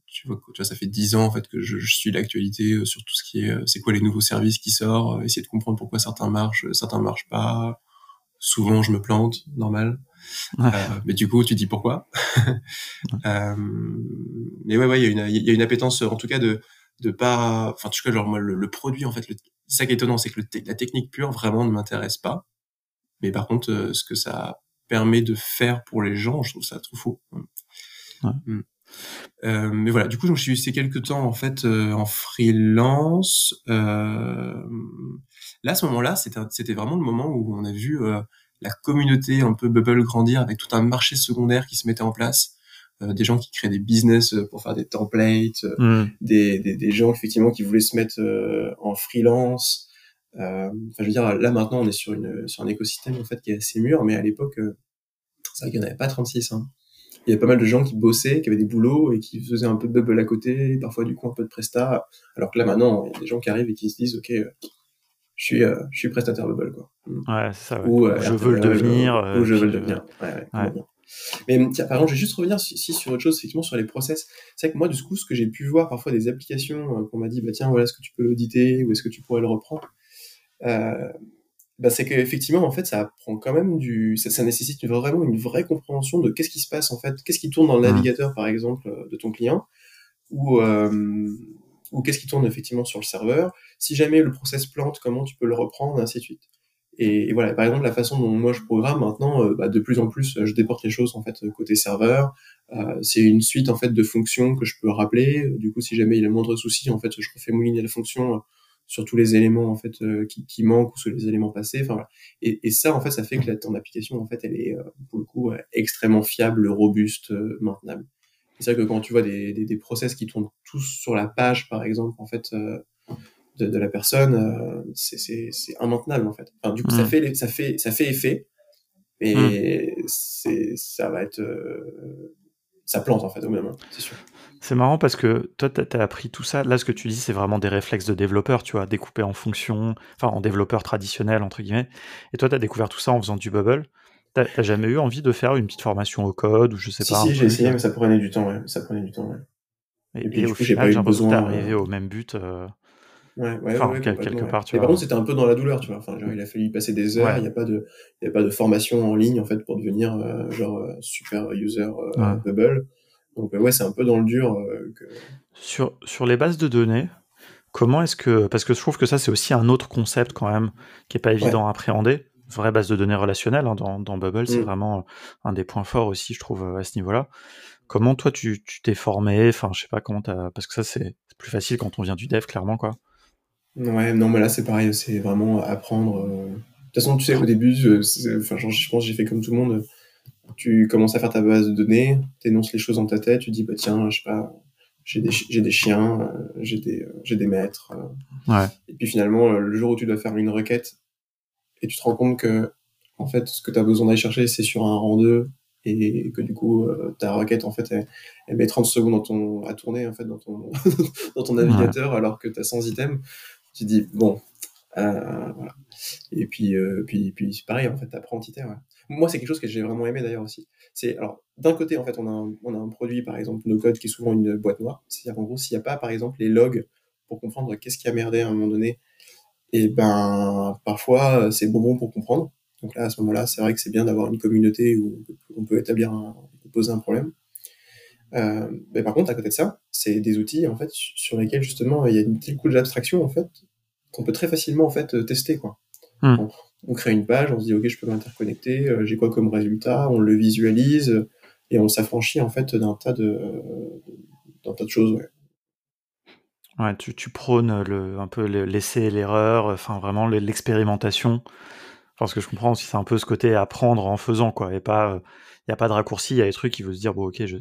tu, vois, tu vois, ça fait dix ans en fait que je, je suis l'actualité euh, sur tout ce qui est, euh, c'est quoi les nouveaux services qui sortent, essayer de comprendre pourquoi certains marchent, certains marchent pas. Souvent, je me plante, normal. Ouais. Euh, mais du coup, tu dis pourquoi. euh, mais ouais, ouais, il y a une, y a une appétence, en tout cas, de de pas, enfin, en tout cas, genre moi, le, le produit, en fait, le, ça qui est étonnant, c'est que le, la technique pure vraiment ne m'intéresse pas. Mais par contre, euh, ce que ça permet de faire pour les gens, je trouve ça trop fou. Ouais. Mm. Euh, mais voilà, du coup, je me suis laissé quelques temps en fait euh, en freelance. Euh, là, à ce moment-là, c'était vraiment le moment où on a vu la communauté un peu bubble grandir avec tout un marché secondaire qui se mettait en place. Des gens qui créent des business pour faire des templates, Hmm. des, des, des gens effectivement qui voulaient se mettre en freelance. Euh, Enfin, je veux dire, là maintenant, on est sur une sur un écosystème en fait qui est assez mûr, mais à l'époque, euh, c'est vrai qu'il n'y en avait pas 36. Hein. Il y avait pas mal de gens qui bossaient, qui avaient des boulots et qui faisaient un peu de bubble à côté, parfois du coup un peu de presta. Alors que là maintenant, il y a des gens qui arrivent et qui se disent, ok, euh, je suis euh, je suis prestataire bubble quoi. Mm. Ouais, c'est ça. ouais. Ou, euh, je veux le devenir. euh, ou je veux le devenir. Ouais, ouais. Mais tiens, par exemple, je vais juste revenir si, si sur autre chose, effectivement, sur les process. C'est vrai que moi, du coup, ce que j'ai pu voir parfois des applications qu'on m'a dit, bah tiens, voilà, est-ce que tu peux l'auditer ou est-ce que tu pourrais le reprendre euh, bah, c'est qu'effectivement, en fait, ça prend quand même du, ça, ça nécessite une- vraiment une vraie compréhension de qu'est-ce qui se passe en fait, qu'est-ce qui tourne dans le navigateur, par exemple, euh, de ton client, ou euh, ou qu'est-ce qui tourne effectivement sur le serveur. Si jamais le process plante, comment tu peux le reprendre, ainsi de suite. Et, et voilà, par exemple, la façon dont moi je programme maintenant, euh, bah, de plus en plus, je déporte les choses en fait côté serveur. Euh, c'est une suite en fait de fonctions que je peux rappeler. Du coup, si jamais il y a le moindre souci, en fait, je refais mouliner la fonction sur tous les éléments en fait euh, qui, qui manquent ou sur les éléments passés. Enfin voilà. Et, et ça, en fait, ça fait que la, ton application, en fait, elle est euh, pour le coup euh, extrêmement fiable, robuste, euh, maintenable. C'est vrai que quand tu vois des, des, des process qui tournent tous sur la page, par exemple, en fait, euh, de, de la personne, euh, c'est c'est c'est immaintenable en fait. Enfin, du coup, ça Mm. fait ça fait ça fait effet, mais c'est ça va être euh, ça plante en fait au d'un moment, c'est sûr. C'est marrant parce que toi, t'as as appris tout ça. Là, ce que tu dis, c'est vraiment des réflexes de développeur, tu vois, découpé en fonctions, enfin en développeur traditionnel, entre guillemets. Et toi, tu as découvert tout ça en faisant du bubble. T'as jamais eu envie de faire une petite formation au code ou je sais Si pas si, j'ai essayé, euh, mais ça prenait du temps, ouais. Ça prenait du temps, ouais. Et, Et puis, et du au final, j'ai l'impression que t'es arrivé euh, au même but. euh, Ouais, ouais, Enfin, ouais, quelque part, tu Mais vois. par contre, c'était un peu dans la douleur, tu vois. Enfin, genre, il a fallu y passer des heures. Il n'y a pas de, il y a pas de formation en ligne en fait pour devenir euh, genre euh, super user euh. Bubble. Donc ouais, c'est un peu dans le dur euh, que. Sur, sur les bases de données, comment est-ce que. Parce que je trouve que ça, c'est aussi un autre concept quand même qui est pas évident à appréhender. Vraie base de données relationnelle hein, dans, dans Bubble, c'est Mm. vraiment un des points forts aussi, je trouve, à ce niveau-là. Comment toi, tu tu t'es formé? Enfin, je sais pas comment t'as. Parce que ça, c'est plus facile quand on vient du dev, clairement, quoi. Ouais, non, mais là c'est pareil, c'est vraiment apprendre. euh. De toute façon, tu sais, au début, je, c'est- enfin, genre, je pense que j'ai fait comme tout le monde. Tu commences à faire ta base de données, t'énonces les choses dans ta tête, tu dis bah tiens, je sais pas, j'ai des chi- j'ai des chiens, euh, j'ai des euh, j'ai des maîtres. euh. Ouais. Et puis finalement, euh, le jour où tu dois faire une requête et tu te rends compte que en fait, ce que tu as besoin d'aller chercher, c'est sur un rang 2 et que du coup, euh, ta requête en fait, elle, elle met 30 secondes dans ton à tourner en fait dans ton dans ton navigateur alors que tu as 100 items. Tu dis bon, euh, voilà. Et puis euh, puis puis c'est pareil en fait, t'apprends à, ouais. Moi, c'est quelque chose que j'ai vraiment aimé d'ailleurs aussi. C'est alors d'un côté en fait, on a un, on a un produit par exemple no code qui est souvent une boîte noire. C'est-à-dire qu'en gros, s'il n'y a pas par exemple les logs pour comprendre qu'est-ce qui a merdé à un moment donné, et ben parfois c'est bonbon pour comprendre. Donc là, à ce moment-là, c'est vrai que c'est bien d'avoir une communauté où on peut, établir, un, poser un problème. Euh, mais par contre, à côté de ça, c'est des outils en fait su- sur lesquels justement il y a une petite couche d'abstraction en fait qu'on peut très facilement en fait euh, tester quoi. Hmm. On, on crée une page, on se dit ok, je peux m'interconnecter, euh, j'ai quoi comme résultat, on le visualise euh, et on s'affranchit en fait d'un tas de d'un tas de choses. Ouais. Ouais, tu, tu prônes le, un peu le- l'essai et l'erreur, enfin vraiment le- l'expérimentation. Parce que je comprends aussi, c'est un peu ce côté apprendre en faisant, quoi. Et pas, il n'y a pas de raccourci, il y a des trucs, il veut se dire, bon, ok, je,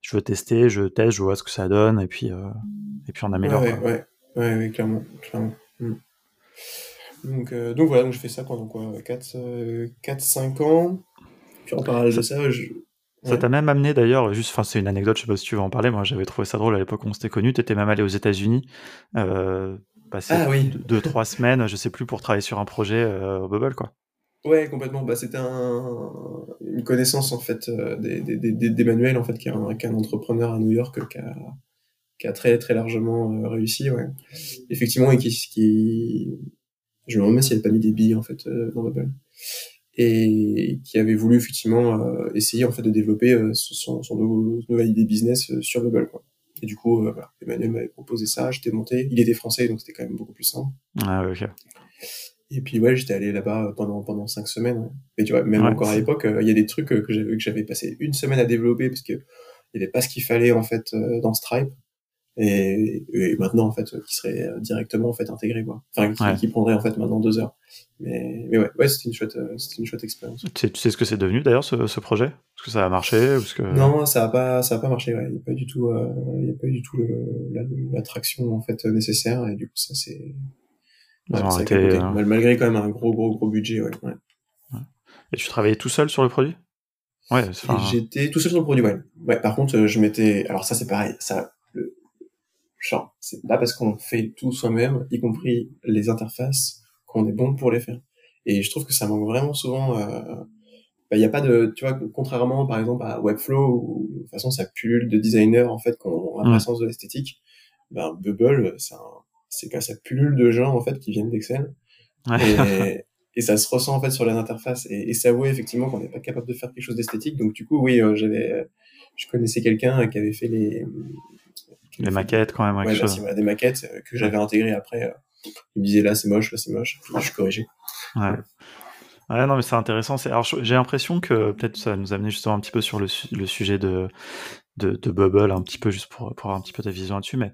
je veux tester, je teste, je vois ce que ça donne, et puis, euh, et puis on améliore. ouais. Ouais, ouais, clairement, clairement. Mm. Donc, euh, donc voilà, donc je fais ça pendant quoi 4-5 ans. Puis en parallèle de ça, je... Ça t'a même amené d'ailleurs, juste, enfin c'est une anecdote, je sais pas si tu veux en parler, moi j'avais trouvé ça drôle à l'époque où on s'était connus, t'étais même allé aux États-Unis, euh, passer Ah oui. deux, trois semaines, je sais plus, pour travailler sur un projet euh, au Bubble quoi. Ouais, complètement. Bah, c'était un, une connaissance en fait euh, des- des- d'Emmanuel en fait, qui est un, qui est un entrepreneur à New York qui a, qui a très très largement euh, réussi, ouais. Effectivement, et qui, qui, je me demande s'il avait pas mis des billes en fait euh, dans Bubble, et qui avait voulu effectivement euh, essayer en fait de développer euh, son, son nouveau, nouvelle idée business euh, sur Bubble, quoi. Et du coup, voilà, Emmanuel m'avait proposé ça, j'étais monté. Il était français, donc c'était quand même beaucoup plus simple. Ah ouais, ok. Et puis ouais, j'étais allé là-bas pendant pendant cinq semaines. Mais tu vois, même Ouais, encore à l'époque, il y a des trucs que j'avais que j'avais passé une semaine à développer parce que il y avait pas ce qu'il fallait en fait dans Stripe. Et, et maintenant en fait, euh, qui serait euh, directement en fait intégré quoi. Enfin, qui, Ouais. qui prendrait en fait maintenant deux heures. Mais mais ouais, ouais, c'était une chouette, euh, c'était une chouette expérience. Tu sais, tu sais ce que c'est devenu d'ailleurs ce, ce projet? Est-ce que ça a marché Parce que... Non, ça a pas, ça a pas marché. Ouais. Il n'y a pas du tout, euh, il y a pas du tout l'attraction en fait nécessaire. Et du coup, ça c'est. Ouais, euh. Mal- Malgré quand même un gros, gros, gros budget. Ouais. ouais. Et tu travaillais tout seul sur le produit? Ouais, j'étais tout seul sur le produit, ouais. Ouais, par contre, je m'étais, alors ça c'est pareil, ça, genre, c'est pas parce qu'on fait tout soi-même, y compris les interfaces, qu'on est bon pour les faire. Et je trouve que ça manque vraiment souvent, euh, bah, y a pas de, tu vois, contrairement par exemple à Webflow, où de toute façon ça pullule de designers, en fait, qui ont un vrai Mm. sens de l'esthétique, ben, Bubble, c'est quand ça pullule de gens, en fait, qui viennent d'Excel. ouais. Et, et ça se ressent en fait sur les interfaces et, et s'avouer effectivement qu'on n'est pas capable de faire quelque chose d'esthétique. Donc du coup, oui, euh, j'avais, euh, je connaissais quelqu'un qui avait fait les, les maquettes quand même, ouais, quelque bah, chose. des maquettes euh, que j'avais intégrées après. euh, il me disait là c'est moche, là c'est moche, je corrigeais. Ouais. Ouais, non, mais c'est intéressant. C'est- Alors, j'ai l'impression que peut-être ça nous amener justement un petit peu sur le, su- le sujet de, de, de Bubble, un petit peu juste pour, pour avoir un petit peu ta vision là-dessus, mais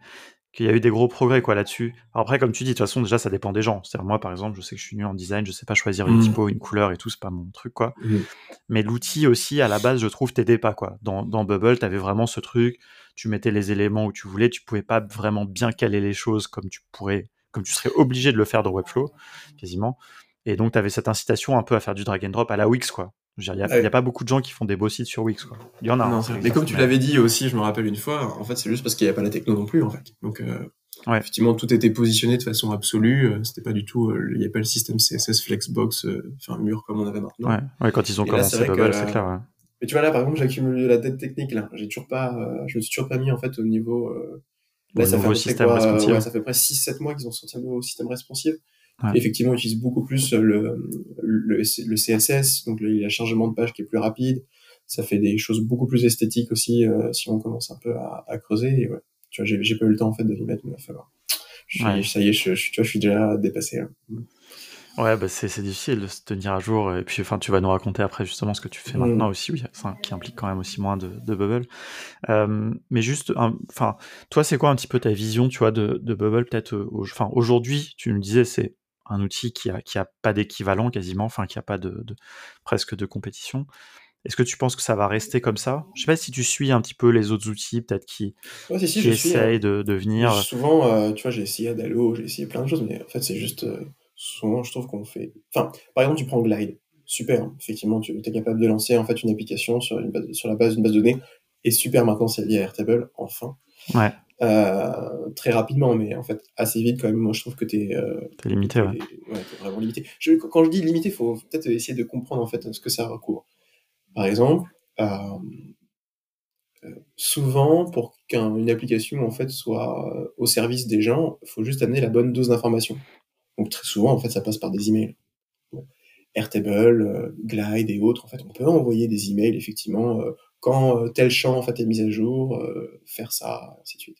qu'il y a eu des gros progrès quoi là-dessus. Après, comme tu dis, de toute façon, déjà, ça dépend des gens. C'est-à-dire moi, par exemple, je sais que je suis nul en design, je sais pas choisir une typo, une couleur et tout, c'est pas mon truc quoi. Mais l'outil aussi, à la base, je trouve, t'aidait pas quoi. Dans, dans Bubble, t'avais vraiment ce truc, tu mettais les éléments où tu voulais, tu pouvais pas vraiment bien caler les choses comme tu pourrais, comme tu serais obligé de le faire dans Webflow, quasiment. Et donc, t'avais cette incitation un peu à faire du drag and drop à la Wix quoi. Je veux dire, Il y, a- Ouais. a pas beaucoup de gens qui font des beaux sites sur Wix quoi. Il y en a. Non, hein, c'est ça vrai. mais comme tu l'avais dit aussi, je me rappelle une fois, en fait c'est juste parce qu'il n'y avait pas la techno non plus en fait. Donc euh, Ouais. effectivement tout était positionné de façon absolue. euh, C'était pas du tout, euh, il n'y avait pas le système CSS Flexbox, euh, enfin mur comme on avait maintenant. Ouais, ouais, quand ils ont Et là, commencé c'est vrai Bubble, c'est euh, clair. ouais. Mais tu vois là, par exemple, j'accumule de la dette technique là. J'ai toujours pas, euh, je me suis toujours pas mis en fait au niveau. Euh, Au là, ça fait, quoi, euh, ouais, ça fait près 6-7 mois qu'ils ont sorti un nouveau système responsive. Ouais. Effectivement, ils utilisent beaucoup plus le, le, le CSS, donc le, chargement de page qui est plus rapide. Ça fait des choses beaucoup plus esthétiques aussi euh, si on commence un peu à, à creuser. Et ouais, tu vois, j'ai pas eu le temps en fait de m'y mettre, mais il va falloir. Je suis, Ouais. Ça y est, je, je, tu vois, je suis déjà dépassé. hein. Ouais, bah c'est difficile de se tenir à jour. Et puis, enfin, tu vas nous raconter après justement ce que tu fais Mm. maintenant aussi, oui, qui implique quand même aussi moins de, de Bubble. Euh, mais juste, enfin, toi, c'est quoi un petit peu ta vision, tu vois, de, de Bubble peut-être euh, au- Enfin, aujourd'hui, tu me disais, c'est un outil qui a, qui a pas d'équivalent quasiment, enfin, qui a pas de, de- presque de compétition. Est-ce que tu penses que ça va rester comme ça? Je sais pas si tu suis un petit peu les autres outils, peut-être qui, Ouais, si, si, qui je suis. essayent de, de venir. Souvent, euh, tu vois, j'ai essayé Adalo, j'ai essayé plein de choses, mais en fait, c'est juste. euh, souvent, je trouve qu'on fait. Enfin, par exemple, tu prends Glide. Super, hein. effectivement, tu es capable de lancer en fait une application sur, une base, sur la base d'une base de données. Et super, maintenant, c'est lié à Airtable, enfin. Ouais, Euh, très rapidement, mais en fait, assez vite quand même. Moi, je trouve que t'es euh, t'es limité, ouais. ouais, vraiment limité. Je, quand je dis limité, il faut peut-être essayer de comprendre en fait ce que ça recouvre. Par exemple, euh, euh, souvent, pour qu'une application en fait soit euh, au service des gens, il faut juste amener la bonne dose d'information. Donc très souvent, en fait, ça passe par des emails. Bon. Airtable, euh, Glide et autres, en fait, on peut envoyer des emails effectivement euh, quand euh, tel champ en fait est mis à jour, euh, faire ça, ainsi de suite.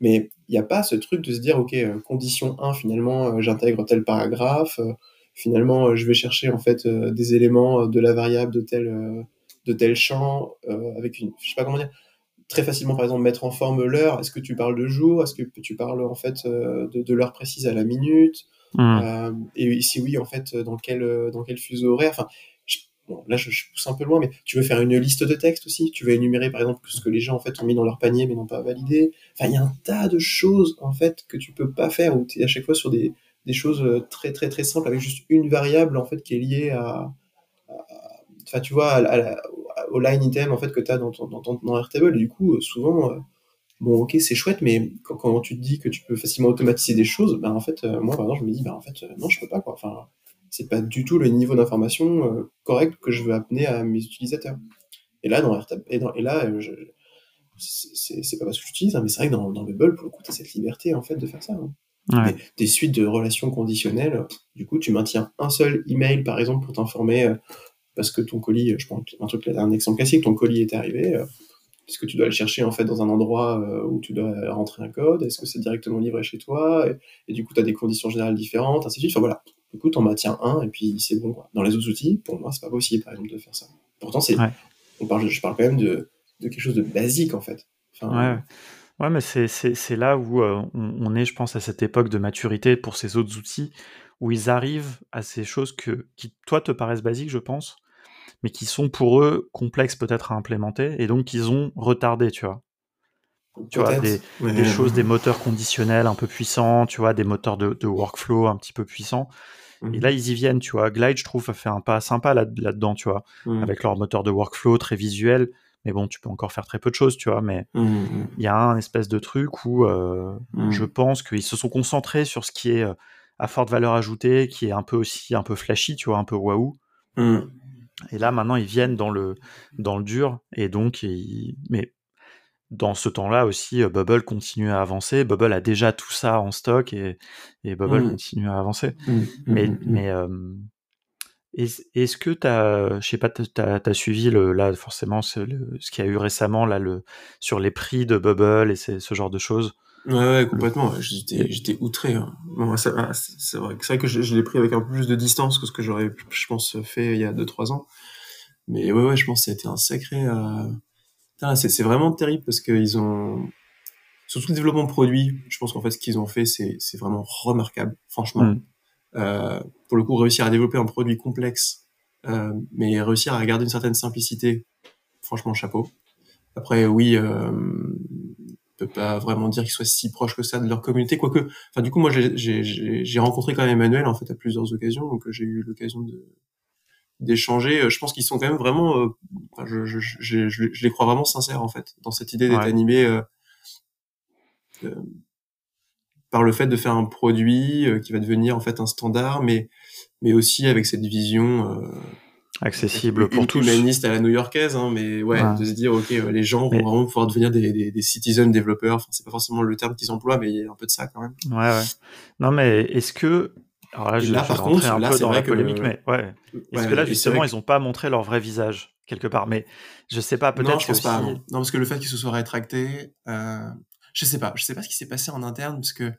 Mais il n'y a pas ce truc de se dire, ok, euh, condition 1, finalement, j'intègre tel paragraphe, finalement, je vais chercher en fait des éléments de la variable de tel, de tel champ avec une, je sais pas comment dire, très facilement, par exemple, mettre en forme l'heure. Est-ce que tu parles de jour? Est-ce que tu parles en fait de, de l'heure précise à la minute? Euh, Et si oui, en fait, dans quel, dans quel fuseau horaire? Enfin, là je, pousse un peu loin, mais tu veux faire une liste de textes aussi, tu veux énumérer par exemple ce que les gens en fait ont mis dans leur panier mais n'ont pas validé? Enfin, il y a un tas de choses en fait que tu peux pas faire où tu es à chaque fois sur des, choses euh, très très très simples avec juste une variable en fait qui est liée à, enfin tu vois au line item en fait que tu as dans ton, dans dans et du coup souvent bon ok c'est chouette mais quand, tu te dis que tu peux facilement automatiser des choses ben en fait moi par exemple je me dis ben en fait non je peux pas quoi. Enfin c'est pas du tout le niveau d'information euh, correct que je veux amener à mes utilisateurs. Et là, dans et, dans, et là, euh, c'est pas parce que j'utilise, hein, mais c'est vrai que dans, dans Bubble, pour le coup, tu as cette liberté en fait de faire ça. Hein. Des, suites de relations conditionnelles, du coup, tu maintiens un seul email, par exemple, pour t'informer euh, parce que ton colis, je prends un truc, un exemple classique, ton colis est arrivé. Est-ce que tu dois le chercher en fait dans un endroit où tu dois rentrer un code? Est-ce que c'est directement livré chez toi? Et, du coup, tu as des conditions générales différentes, ainsi de suite. Enfin voilà, coup, t'en maintiens un et puis c'est bon. Quoi. Dans les autres outils, pour moi, c'est pas possible, par exemple, de faire ça. Pourtant, c'est, on parle, je parle quand même de, de, quelque chose de basique, en fait. ouais. ouais, mais c'est, là où euh, on, est, je pense, à cette époque de maturité pour ces autres outils, où ils arrivent à ces choses que, qui, toi, te paraissent basiques, je pense, mais qui sont pour eux complexes peut-être à implémenter, et donc ils ont retardé, tu vois. Tu vois, des, des choses, des moteurs conditionnels un peu puissants, tu vois, des moteurs de, de workflow un petit peu puissants. Et là, ils y viennent, tu vois. Glide, je trouve, a fait un pas sympa là, dedans tu vois, mmh. avec leur moteur de workflow très visuel. Mais bon, tu peux encore faire très peu de choses, tu vois. Mais mmh, mmh. il y a un espèce de truc où euh, je pense qu'ils se sont concentrés sur ce qui est euh, à forte valeur ajoutée, qui est un peu aussi un peu flashy, tu vois, un peu waouh. Et là, maintenant, ils viennent dans le dans le dur, et donc, ils... mais dans ce temps-là aussi, euh, Bubble continue à avancer. Bubble a déjà tout ça en stock et, et Bubble mmh. continue à avancer. Mmh. Mmh. Mais, mais est-ce que tu as, je sais pas, tu as, suivi le, là forcément ce, ce qu'il y a eu récemment là, le, sur les prix de Bubble et ce genre de choses? Ouais, ouais complètement. J'étais outré. Hein. Bon, c'est vrai, vrai, vrai que je, je l'ai pris avec un peu plus de distance que ce que j'aurais, je pense, fait il y a 2-3 ans. Mais ouais, ouais, je pense que ça a été un sacré... Euh c'est vraiment terrible parce qu'ils ont, surtout le développement de produits, je pense qu'en fait, ce qu'ils ont fait, c'est vraiment remarquable, franchement. Mm. Euh, pour le coup, réussir à développer un produit complexe, euh, mais réussir à garder une certaine simplicité, franchement, chapeau. Après, oui, euh, peut pas vraiment dire qu'ils soient si proches que ça de leur communauté, quoique, enfin, du coup, moi, j'ai rencontré quand même Emmanuel, en fait, à plusieurs occasions, donc j'ai eu l'occasion de, d'échanger. Euh, je pense qu'ils sont quand même vraiment, euh, je, je, je, je, les crois vraiment sincères en fait dans cette idée d'être animé euh, euh, par le fait de faire un produit qui va devenir en fait un standard, mais mais aussi avec cette vision accessible pour tous, humaniste à la new-yorkaise, hein, mais ouais, de se dire ok, les gens vont vraiment pouvoir devenir des, des, des citizen développeurs. Enfin, c'est pas forcément le terme qu'ils emploient, mais il y a un peu de ça quand même. Ouais, ouais. Non, mais est-ce que alors là, je, là, par contre, un peu dans la polémique, mais ouais. Est-ce que là, justement, ils n'ont pas montré leur vrai visage quelque part Mais je sais pas, peut-être. Non, je pense pas. Non. parce que le fait qu'ils se soient rétractés, euh... je sais pas. Je sais pas ce qui s'est passé en interne, parce que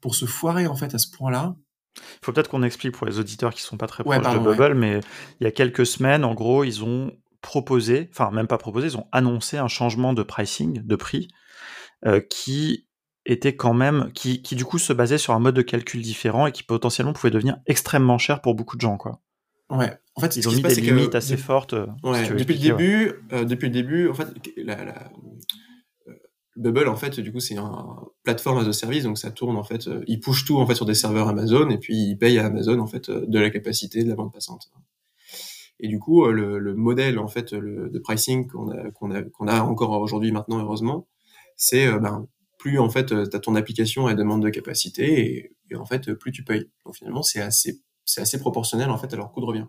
pour se foirer en fait à ce point-là. Il faut peut-être qu'on explique pour les auditeurs qui sont pas très proches de Bubble, mais il y a quelques semaines, en gros, ils ont proposé, enfin même pas proposé, ils ont annoncé un changement de pricing, de prix, euh, qui était quand même qui, qui, du coup se basait sur un mode de calcul différent et qui potentiellement pouvait devenir extrêmement cher pour beaucoup de gens quoi. Ouais. En fait, ils ont mis des limites assez fortes. Euh, ouais, depuis le début, euh, depuis le début, en fait, la, la euh, Bubble, en fait, du coup, c'est un plateforme as a service, donc ça tourne en fait, il push tout en fait sur des serveurs Amazon et puis il paye à Amazon en fait de la capacité de la bande passante. Et du coup, le, le modèle en fait le, de pricing qu'on a qu'on a qu'on a encore aujourd'hui maintenant heureusement, c'est ben plus en fait euh, tu as ton application elle demande de capacité et, en fait plus tu payes. Donc finalement c'est assez c'est assez proportionnel en fait à leur coût de revient.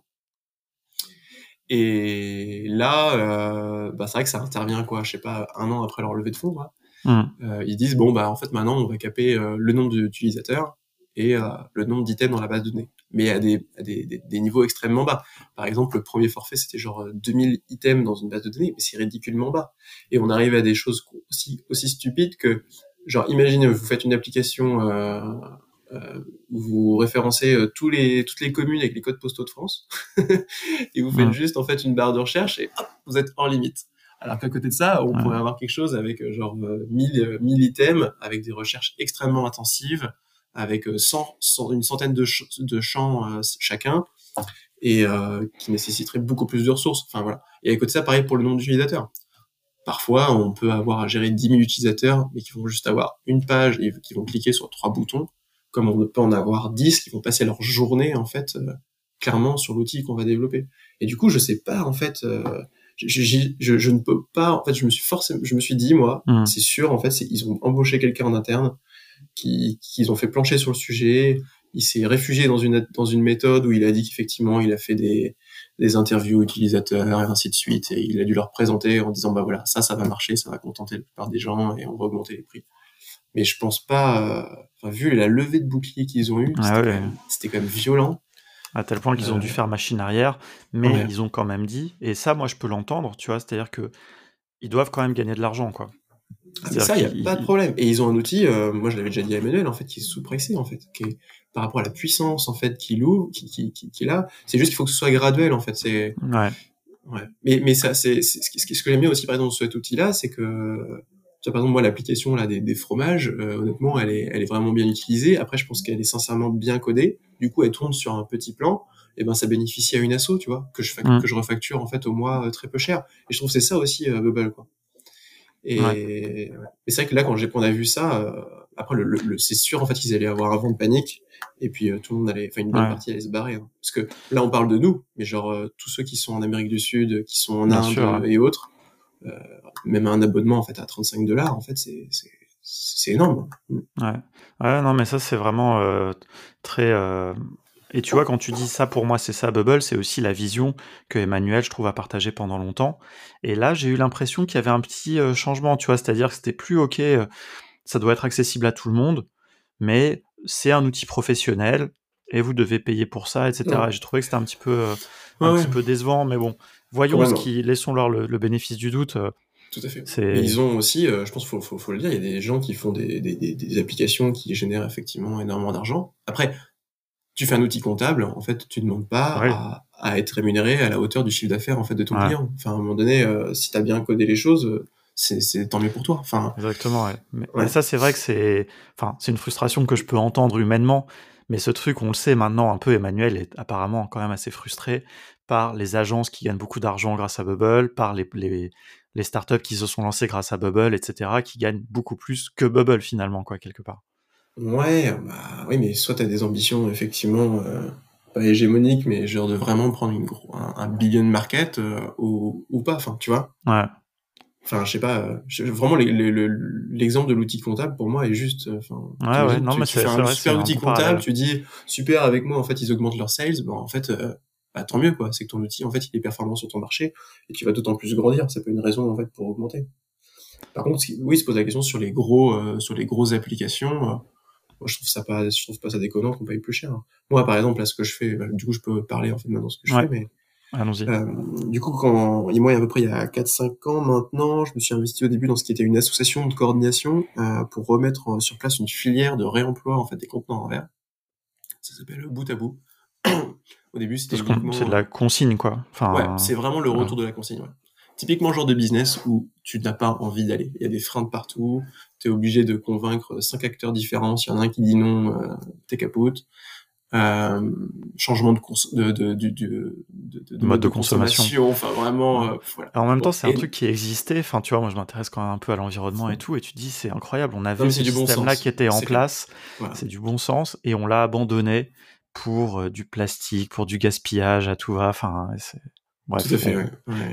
Et là, euh, bah, c'est vrai que ça intervient quoi, je sais pas, un an après leur levée de fonds. Mmh. Euh, ils disent bon bah en fait maintenant on va caper le nombre d'utilisateurs et le nombre d'items dans la base de données, mais à des, à des, des, niveaux extrêmement bas. Par exemple, le premier forfait c'était genre 2000 items dans une base de données, mais c'est ridiculement bas. Et on arrive à des choses aussi aussi stupides que genre imaginez vous faites une application euh, euh, où vous référencez euh, tous les toutes les communes avec les codes postaux de France et vous faites juste en fait une barre de recherche et hop vous êtes en limite. Alors qu'à côté de ça, on pourrait avoir quelque chose avec euh, genre 1000 1000 items avec des recherches extrêmement intensives avec 100, 100 une centaine de, de champs chacun et euh, qui nécessiterait beaucoup plus de ressources. Enfin voilà. Et à côté de ça, pareil pour le nombre d'utilisateurs. Parfois, on peut avoir à gérer 10 000 utilisateurs, mais qui vont juste avoir une page et qui vont cliquer sur trois boutons, comme on peut en avoir 10 qui vont passer leur journée en fait euh, clairement sur l'outil qu'on va développer. Et du coup, je sais pas en fait. Euh, je, je, je, ne peux pas. En fait, je me suis forcément, je me suis dit moi, mmh. c'est sûr. En fait, ils ont embauché quelqu'un en interne qui, qu'ils ont fait plancher sur le sujet il s'est réfugié dans une dans une méthode où il a dit qu'effectivement il a fait des des interviews utilisateurs et ainsi de suite. Et il a dû leur présenter en disant bah voilà ça ça va marcher ça va contenter la plupart des gens et on va augmenter les prix. Mais je pense pas euh, vu la levée de boucliers qu'ils ont eu ah c'était quand, même violent. À tel point qu'ils ont dû euh, faire machine arrière mais ils ont quand même dit et ça moi je peux l'entendre tu vois c'est à dire que ils doivent quand même gagner de l'argent quoi. Ah, ça, il n'y a pas de problème. Et ils ont un outil, euh, moi je l'avais déjà dit à Emmanuel, en fait, qui est sous-pressé, en fait, qui est, par rapport à la puissance en fait qu'il ouvre, qui, qui, qui, a. C'est juste qu'il faut que ce soit graduel en fait. C'est ouais. ouais. Mais mais ça c'est ce, que j'aime bien aussi par exemple cet outil-là, c'est que tu vois, par exemple moi l'application là des, des fromages, euh, honnêtement elle est elle est vraiment bien utilisée. Après je pense qu'elle est sincèrement bien codée. Du coup elle tourne sur un petit plan. Et ben ça bénéficie à une asso, tu vois, que je mm. que je refacture en fait au mois euh, très peu cher. Et je trouve c'est ça aussi euh, Bubble quoi. Et, c'est vrai que là quand j'ai on a vu ça, euh, après le, le, c'est sûr en fait qu'ils allaient avoir un vent de panique et puis euh, tout le monde allait, enfin une bonne partie allait se barrer. Hein. Parce que là, on parle de nous, mais genre euh, tous ceux qui sont en Amérique du Sud, qui sont en Inde et autres, euh, même un abonnement en fait à 35 dollars, en fait, c'est c'est énorme. Mm. Ouais. ouais, non, mais ça c'est vraiment euh, très. Et tu vois, quand tu dis ça, pour moi, c'est ça, Bubble, c'est aussi la vision que Emmanuel, je trouve, a partagée pendant longtemps. Et là, j'ai eu l'impression qu'il y avait un petit changement, tu vois, c'est-à-dire que c'était plus OK, ça doit être accessible à tout le monde, mais c'est un outil professionnel et vous devez payer pour ça, etc. J'ai trouvé que c'était un petit peu, euh, un petit peu décevant, mais bon, voyons ce qui, laissons-leur le, bénéfice du doute. Euh, Tout à fait. ils ont aussi, euh, je pense qu'il faut, faut, le dire, il y a des gens qui font des, des, des, applications qui génèrent effectivement énormément d'argent. Après, tu fais un outil comptable, en fait, tu ne demandes pas à, à, être rémunéré à la hauteur du chiffre d'affaires en fait de ton client. Enfin, à un moment donné, si tu as bien codé les choses, c'est tant mieux pour toi. Enfin, Exactement, ouais. Mais, ça, c'est vrai que c'est enfin, c'est une frustration que je peux entendre humainement, mais ce truc, on le sait maintenant un peu, Emmanuel est apparemment quand même assez frustré par les agences qui gagnent beaucoup d'argent grâce à Bubble, par les, les, les startups qui se sont lancées grâce à Bubble, etc., qui gagnent beaucoup plus que Bubble finalement, quoi, quelque part. Ouais, bah oui, mais soit tu as des ambitions effectivement euh, pas hégémoniques, mais genre de vraiment prendre une, un, un billion market euh, ou, ou pas, enfin, tu vois. Ouais. Enfin, je sais pas. Euh, vraiment, l'exemple de l'outil comptable pour moi est juste. Euh, enfin, ouais, ouais, non, mais tu fais un super outil comptable, tu dis super avec moi. En fait, ils augmentent leurs sales. Bon, en fait, euh, bah, tant mieux quoi. C'est que ton outil, en fait, il est performant sur ton marché et tu vas d'autant plus grandir. Ça peut être une raison en fait pour augmenter. Par contre, oui, se pose la question sur les gros, sur les grosses applications. moi, je trouve ça pas, je trouve pas ça déconnant qu'on paye plus cher. Moi, par exemple, là, ce que je fais, bah, du coup, je peux parler en fait maintenant ce que je fais, mais Allons-y. Euh, du coup, quand moi, à peu près il y a 4-5 ans maintenant, je me suis investi au début dans ce qui était une association de coordination euh, pour remettre euh, sur place une filière de réemploi en fait des contenants en verre. Ça s'appelle bout à bout. au début, c'était c'est de la consigne quoi. Enfin, ouais, c'est vraiment le retour de la consigne. Ouais. Typiquement genre de business où tu n'as pas envie d'aller. Il y a des freins de partout. Tu es obligé de convaincre cinq acteurs différents. S'il y en a un qui dit non, euh, t'es capote euh, changement de, de, de, de, de, mode de consommation. Enfin, vraiment. Euh, voilà. Alors, en même temps, c'est un truc qui existait. Enfin, tu vois, moi, je m'intéresse quand même un peu à l'environnement et tout. Et tu dis, c'est incroyable. On avait ce système-là qui était en place. C'est du bon sens. Et on l'a abandonné pour euh, du plastique, pour du gaspillage à tout va. Enfin, c'est tout à fait, ouais.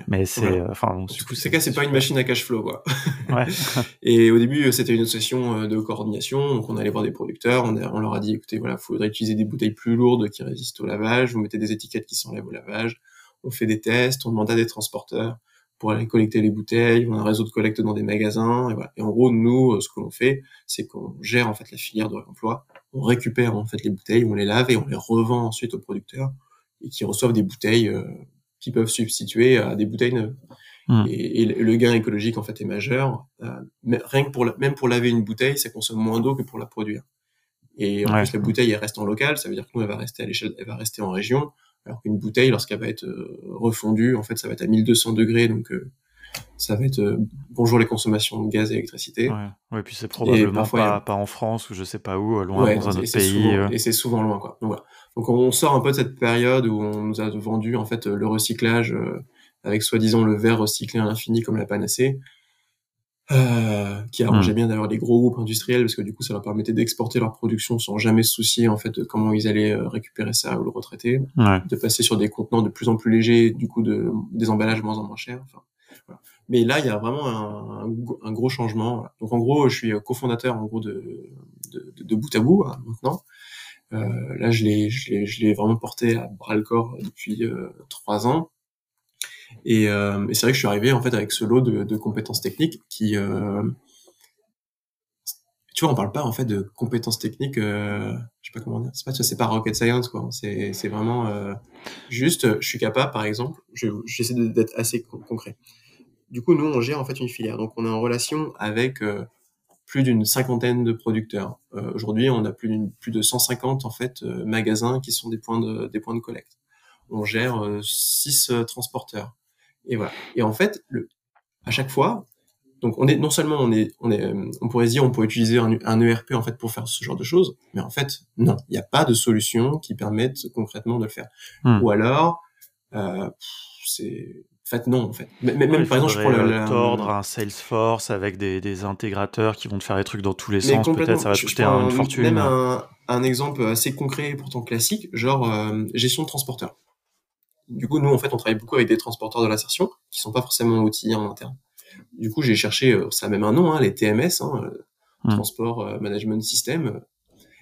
Mais c'est, euh, enfin, du coup, c'est c'est pas une machine à cash flow, quoi. Ouais. et au début, c'était une association euh, de coordination, donc on allait voir des producteurs, on, on leur a dit, écoutez, voilà, faudrait utiliser des bouteilles plus lourdes qui résistent au lavage, vous mettez des étiquettes qui s'enlèvent au lavage, on fait des tests, on demande à des transporteurs pour aller collecter les bouteilles, on a un réseau de collecte dans des magasins, et voilà. Et en gros, nous, euh, ce que l'on fait, c'est qu'on gère en fait la filière de réemploi, on récupère en fait les bouteilles, on les lave et on les revend ensuite aux producteurs et qui reçoivent des bouteilles qui peuvent substituer à des bouteilles neuves. Hmm. Et, le gain écologique en fait est majeur. Euh, rien que pour même pour laver une bouteille, ça consomme moins d'eau que pour la produire. Et en plus la bouteille elle reste en local, ça veut dire que nous elle va rester à l'échelle, elle va rester en région, alors qu'une bouteille lorsqu'elle va être euh, refondue, en fait ça va être à 1200 degrés, donc euh, ça va être euh, bonjour les consommations de gaz et d'électricité. Ouais. ouais, puis c'est probablement pas, pas, en France ou je sais pas où, loin dans un autre pays. et c'est souvent loin, quoi. Donc, voilà. Donc on sort un peu de cette période où on nous a vendu en fait le recyclage avec soi-disant le verre recyclé à l'infini comme la panacée. Euh, qui arrangeait hmm. bien d'ailleurs les gros groupes industriels parce que du coup ça leur permettait d'exporter leur production sans jamais se soucier en fait de comment ils allaient euh, récupérer ça ou le retraiter, de passer sur des contenants de plus en plus légers, du coup de des emballages moins en moins chers. Enfin, voilà. Mais là il y a vraiment un, un, gros changement. Donc en gros je suis cofondateur en gros de de, de, bout à bout hein, maintenant. Euh, là je l'ai vraiment porté à bras le corps depuis euh, trois ans. Et, euh, et c'est vrai que je suis arrivé en fait avec ce lot de, compétences techniques qui, tu vois, on parle pas en fait de compétences techniques, euh, je sais pas comment dire, c'est pas, c'est pas rocket science quoi. C'est, vraiment juste, je suis capable, par exemple, je, j'essaie d'être assez concret. Du coup, nous, on gère en fait une filière, donc on est en relation avec plus d'une cinquantaine de producteurs. Euh, aujourd'hui, on a plus, plus de 150 en fait magasins qui sont des points de, des points de collecte. On gère six transporteurs et voilà. Et en fait, le, à chaque fois, donc on est non seulement on est on est euh, on pourrait se dire on pourrait utiliser un, un, ERP en fait pour faire ce genre de choses, mais en fait non, il n'y a pas de solution qui permette concrètement de le faire. Hmm. Ou alors euh, c'est en fait non en fait. Même, par exemple je prends le, tordre un Salesforce avec des, des, intégrateurs qui vont te faire des trucs dans tous les sens. Peut-être ça va te coûter une fortune. Même un, un, exemple assez concret et pourtant classique, genre euh, gestion de transporteur. Du coup, nous, en fait, on travaille beaucoup avec des transporteurs de l'insertion qui sont pas forcément outillés en interne. Du coup, j'ai cherché, euh, ça a même un nom, hein, les TMS, hein, euh, hmm. Transport euh, Management System.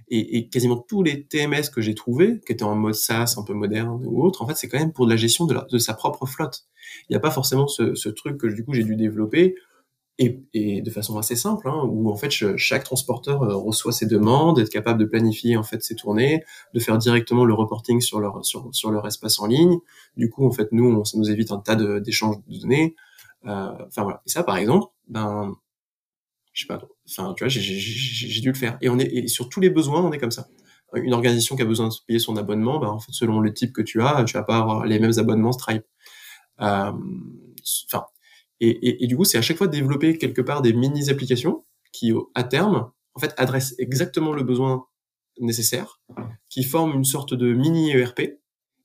Et, et, quasiment tous les TMS que j'ai trouvés, qui étaient en mode SaaS, un peu moderne ou autre, en fait, c'est quand même pour de la gestion de, de sa propre flotte. Il n'y a pas forcément ce, ce truc que du coup j'ai dû développer et, et, de façon assez simple, hein, où en fait chaque transporteur euh, reçoit ses demandes, est capable de planifier en fait ses tournées, de faire directement le reporting sur leur sur, leur espace en ligne. Du coup, en fait, nous, on, ça nous évite un tas d'échanges de, données. Euh, enfin voilà. Et ça, par exemple, ben, je sais pas. Enfin, tu vois, j'ai dû le faire. Et on est sur tous les besoins, on est comme ça. Une organisation qui a besoin de payer son abonnement, ben en fait, selon le type que tu as, tu vas pas avoir les mêmes abonnements Stripe. Euh, et, du coup, c'est à chaque fois développer quelque part des mini-applications qui, à terme, en fait, adressent exactement le besoin nécessaire, qui forment une sorte de mini-ERP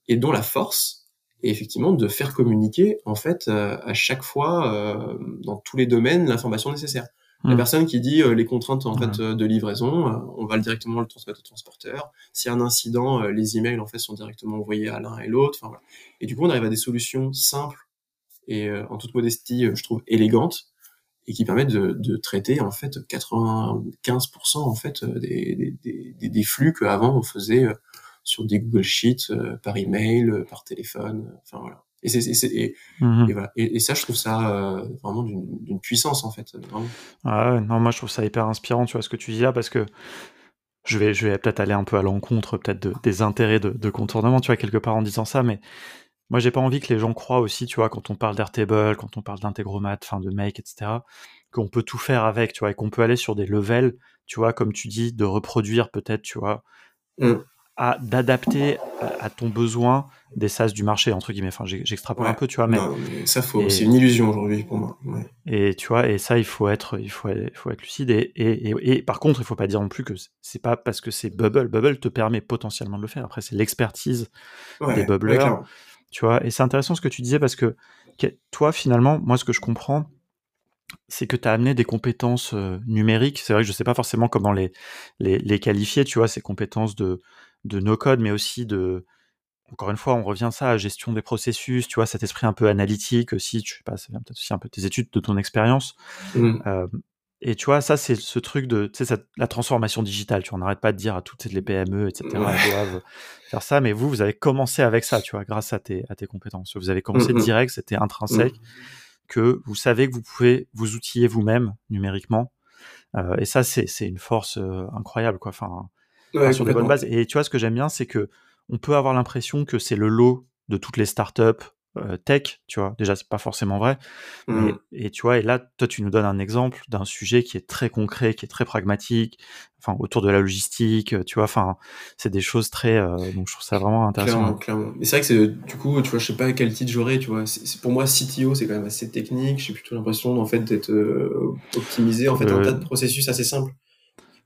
et dont la force est effectivement de faire communiquer, en fait, euh, à chaque fois, euh, dans tous les domaines, l'information nécessaire. La hmm. personne qui dit euh, les contraintes en fait de livraison, on va directement le transmettre au transporteur. S'il y a un incident, les emails en fait sont directement envoyés à l'un et l'autre. Voilà. Et du coup, on arrive à des solutions simples et euh, en toute modestie, euh, je trouve élégante et qui permettent de, de, traiter en fait 95% en fait euh, des, des, des, des flux qu'avant on faisait sur des Google Sheets par email, par téléphone, enfin voilà. Et, c'est, c'est, et, mmh et, voilà. Et, et, ça, je trouve ça vraiment d'une, puissance en fait. Ah ouais, non, moi je trouve ça hyper inspirant, tu vois ce que tu dis là, parce que je vais, je vais peut-être aller un peu à l'encontre peut-être de, des intérêts de, de contournement, tu vois, quelque part en disant ça, mais moi, j'ai pas envie que les gens croient aussi, tu vois, quand on parle d'Airtable, quand on parle d'integromat, enfin de Make, etc., qu'on peut tout faire avec, tu vois, et qu'on peut aller sur des levels, tu vois, comme tu dis, de reproduire peut-être, tu vois, mm. À d'adapter à, ton besoin des SaaS du marché, entre guillemets. Enfin, j'extrapole un peu, tu vois, mais, ça faut, c'est une illusion aujourd'hui pour moi. Et tu vois, et ça, il faut être, il faut, il faut être lucide. Et, et, et, par contre, il faut pas dire non plus que c'est pas parce que c'est Bubble. Bubble te permet potentiellement de le faire. Après, c'est l'expertise des bubblers tu vois. Et c'est intéressant ce que tu disais parce que toi, finalement, moi, ce que je comprends, c'est que tu as amené des compétences euh, numériques. C'est vrai que je sais pas forcément comment les, les, les, qualifier, tu vois, ces compétences de, de no-code, mais aussi de, encore une fois, on revient ça à gestion des processus, tu vois, cet esprit un peu analytique aussi, tu sais pas, ça vient peut-être aussi un peu tes études, de ton expérience. Mmh. Euh, et tu vois, ça, c'est ce truc de, tu sais, la transformation digitale. Tu vois, on n'arrête pas de dire à toutes les PME, etc., elles doivent faire ça. Mais vous, vous avez commencé avec ça, tu vois, grâce à tes, à tes compétences. Vous avez commencé mmh, mmh. direct, c'était intrinsèque, mmh. que vous savez que vous pouvez vous outiller vous-même numériquement. Euh, et ça, c'est une force euh, incroyable, quoi. Enfin, sur des bonnes bases. Et tu vois, ce que j'aime bien, c'est que on peut avoir l'impression que c'est le lot de toutes les startups tech, tu vois. Déjà, c'est pas forcément vrai. Mmh. et tu vois, et là, toi, tu nous donnes un exemple d'un sujet qui est très concret, qui est très pragmatique, enfin, autour de la logistique, tu vois. Enfin, c'est des choses très. donc, je trouve ça vraiment intéressant. Clairement, clairement. Mais c'est vrai que c'est du coup, tu vois, je sais pas quel titre j'aurais, tu vois. C'est, pour moi, CTO, c'est quand même assez technique. J'ai plutôt l'impression, en fait, d'être optimisé en fait un tas de processus assez simples.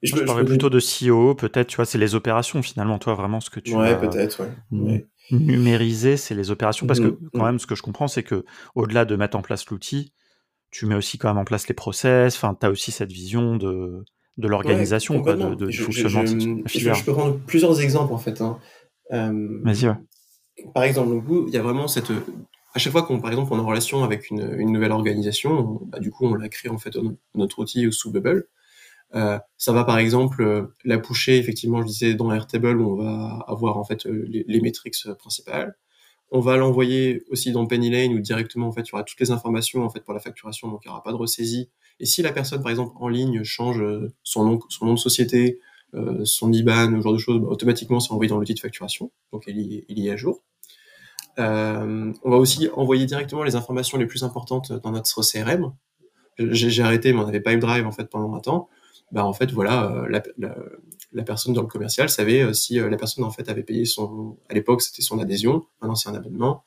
Je, je parlerais plutôt de CEO, peut-être, tu vois, c'est les opérations finalement, toi, vraiment ce que tu. Ouais, peut-être, ouais. Numériser, c'est les opérations, parce que mmh, quand même, ce que je comprends, c'est que au-delà de mettre en place l'outil, tu mets aussi quand même en place les process. Enfin, tu as aussi cette vision de de l'organisation, quoi, de, de je, fonctionnement je, de je, je, peux prendre plusieurs exemples en fait. Hein. Euh, Vas-y, ouais. Par exemple, il y a vraiment cette. À chaque fois qu'on, par exemple, on est en relation avec une, une nouvelle organisation, bah, du coup, on la crée en fait notre outil sous Bubble. Euh, ça va par exemple euh, la pusher effectivement je disais dans Airtable où on va avoir en fait euh, les, les métriques principales. On va l'envoyer aussi dans Penny Lane où directement en fait il y aura toutes les informations en fait pour la facturation donc il n'y aura pas de ressaisie. Et si la personne par exemple en ligne change son nom son nom de société son IBAN ce genre de choses bah, automatiquement c'est envoyé dans l'outil de facturation. Donc il y, est à jour. On va aussi envoyer directement les informations les plus importantes dans notre CRM j'ai arrêté mais on avait Pipedrive en fait pendant un temps bah en fait voilà euh, la, la, la, personne dans le commercial savait euh, si euh, la personne en fait avait payé son à l'époque c'était son adhésion maintenant c'est un abonnement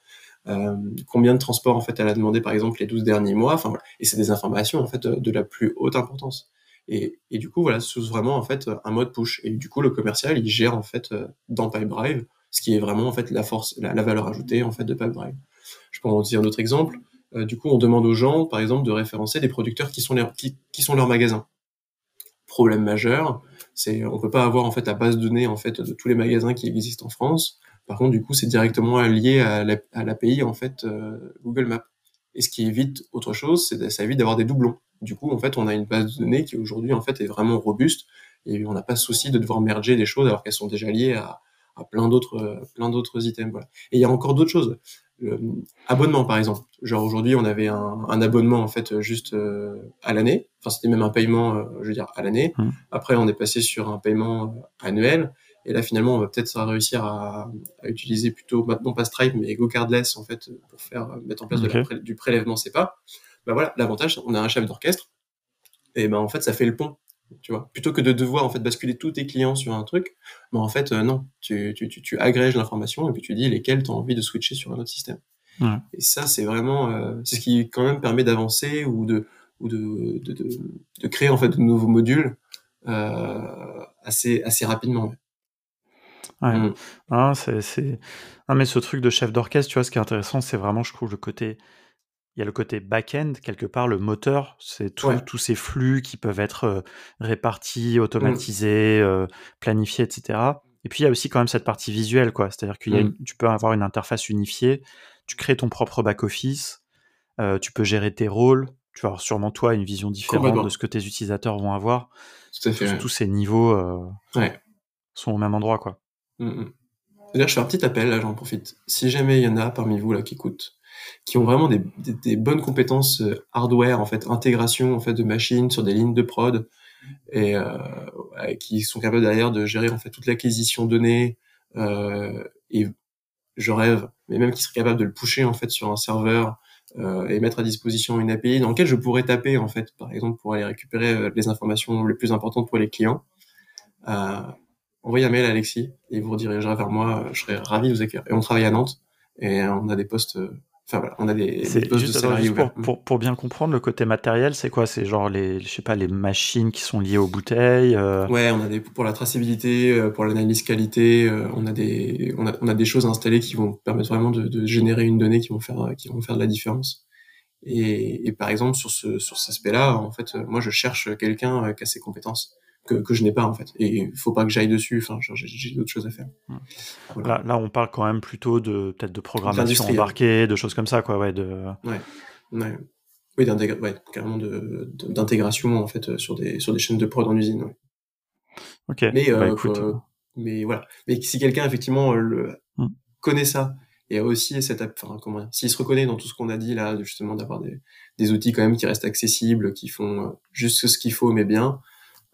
euh, combien de transports en fait elle a demandé par exemple les 12 derniers mois enfin voilà. et c'est des informations en fait de, la plus haute importance. Et, et du coup voilà c'est vraiment en fait un mode push et du coup le commercial il gère en fait dans Pipedrive ce qui est vraiment en fait la force la, valeur ajoutée en fait de Pipedrive. Je peux en dire un autre exemple. Euh, du coup on demande aux gens par exemple de référencer des producteurs qui sont les, qui, qui sont leurs magasins problème majeur, c'est on peut pas avoir en fait la base de données en fait de tous les magasins qui existent en France. Par contre, du coup, c'est directement lié à l'API en fait euh, Google Maps. Et ce qui évite autre chose, c'est ça évite d'avoir des doublons. Du coup, en fait, on a une base de données qui aujourd'hui en fait est vraiment robuste et on n'a pas souci de devoir merger des choses alors qu'elles sont déjà liées à, plein d'autres plein d'autres items. Et il y a encore d'autres choses. Euh, abonnement par exemple. Genre aujourd'hui on avait un, un, abonnement en fait juste euh, à l'année. Enfin c'était même un paiement, euh, je veux dire à l'année. Mmh. Après on est passé sur un paiement annuel. Et là finalement on va peut-être réussir à, à, utiliser plutôt maintenant pas Stripe mais GoCardless en fait pour faire mettre en place okay. de la, du prélèvement SEPA. Ben voilà l'avantage on a un chef d'orchestre et ben en fait ça fait le pont tu vois plutôt que de devoir en fait basculer tous tes clients sur un truc mais en fait euh, non tu, tu, tu, tu agrèges l'information et puis tu dis lesquels tu as envie de switcher sur un autre système ouais. et ça c'est vraiment euh, c'est ce qui quand même permet d'avancer ou de ou de, de, de, de, créer en fait de nouveaux modules euh, assez assez rapidement ouais. Mmh. Ah, c'est ah, mais ce truc de chef d'orchestre tu vois ce qui est intéressant c'est vraiment je trouve le côté il y a le côté back-end, quelque part, le moteur, c'est tous ouais. tous ces flux qui peuvent être euh, répartis, automatisés, mmh. euh, planifiés, etc. Et puis il y a aussi quand même cette partie visuelle, quoi. C'est-à-dire que mmh. tu peux avoir une interface unifiée, tu crées ton propre back-office, euh, tu peux gérer tes rôles, tu vas avoir sûrement toi une vision différente de ce que tes utilisateurs vont avoir. Tout à fait. Tous, tous ces niveaux euh, ouais. sont au même endroit, quoi. Mmh. D'ailleurs, je fais un petit appel, là, j'en profite. Si jamais il y en a parmi vous là qui écoutent, qui ont vraiment des, bonnes compétences euh, hardware, en fait, intégration en fait de machines sur des lignes de prod, et euh, qui sont capables derrière de gérer en fait toute l'acquisition de données. Euh, et je rêve, mais même qui seraient capables de le pusher en fait sur un serveur euh, et mettre à disposition une API dans laquelle je pourrais taper en fait, par exemple, pour aller récupérer les informations les plus importantes pour les clients. Envoyez un mail à Alexis et il vous redirigerez vers moi. Je serais ravi de vous accueillir. Et on travaille à Nantes et on a des postes Enfin voilà, on a des, des postes juste, de salariés alors, pour, pour, pour, bien comprendre le côté matériel, c'est quoi? C'est genre les, je sais pas, les machines qui sont liées aux bouteilles. Euh... Ouais, on a des pour la traçabilité, euh, pour l'analyse qualité, euh, on a des, on a, on a des choses installées qui vont permettre vraiment de, de, générer une donnée qui vont faire, qui vont faire de la différence. Et, et par exemple sur ce, sur cet aspect-là, en fait, moi je cherche quelqu'un qui a ces compétences que, que je n'ai pas en fait. Et il faut pas que j'aille dessus. Enfin, j'ai d'autres choses à faire. Voilà. Là, là, on parle quand même plutôt de peut-être de programmation embarquée, de choses comme ça, quoi. Ouais, de. Ouais. ouais. Oui, ouais, carrément d'intégration de, en fait sur des sur des chaînes de prod en usine. Ouais. Ok. Mais bah, euh, écoute, euh, mais voilà. Mais si quelqu'un effectivement le mm. connaît ça et a aussi cette enfin comment s'il se reconnaît dans tout ce qu'on a dit là, justement d'avoir des des outils quand même qui restent accessibles, qui font juste ce qu'il faut mais bien.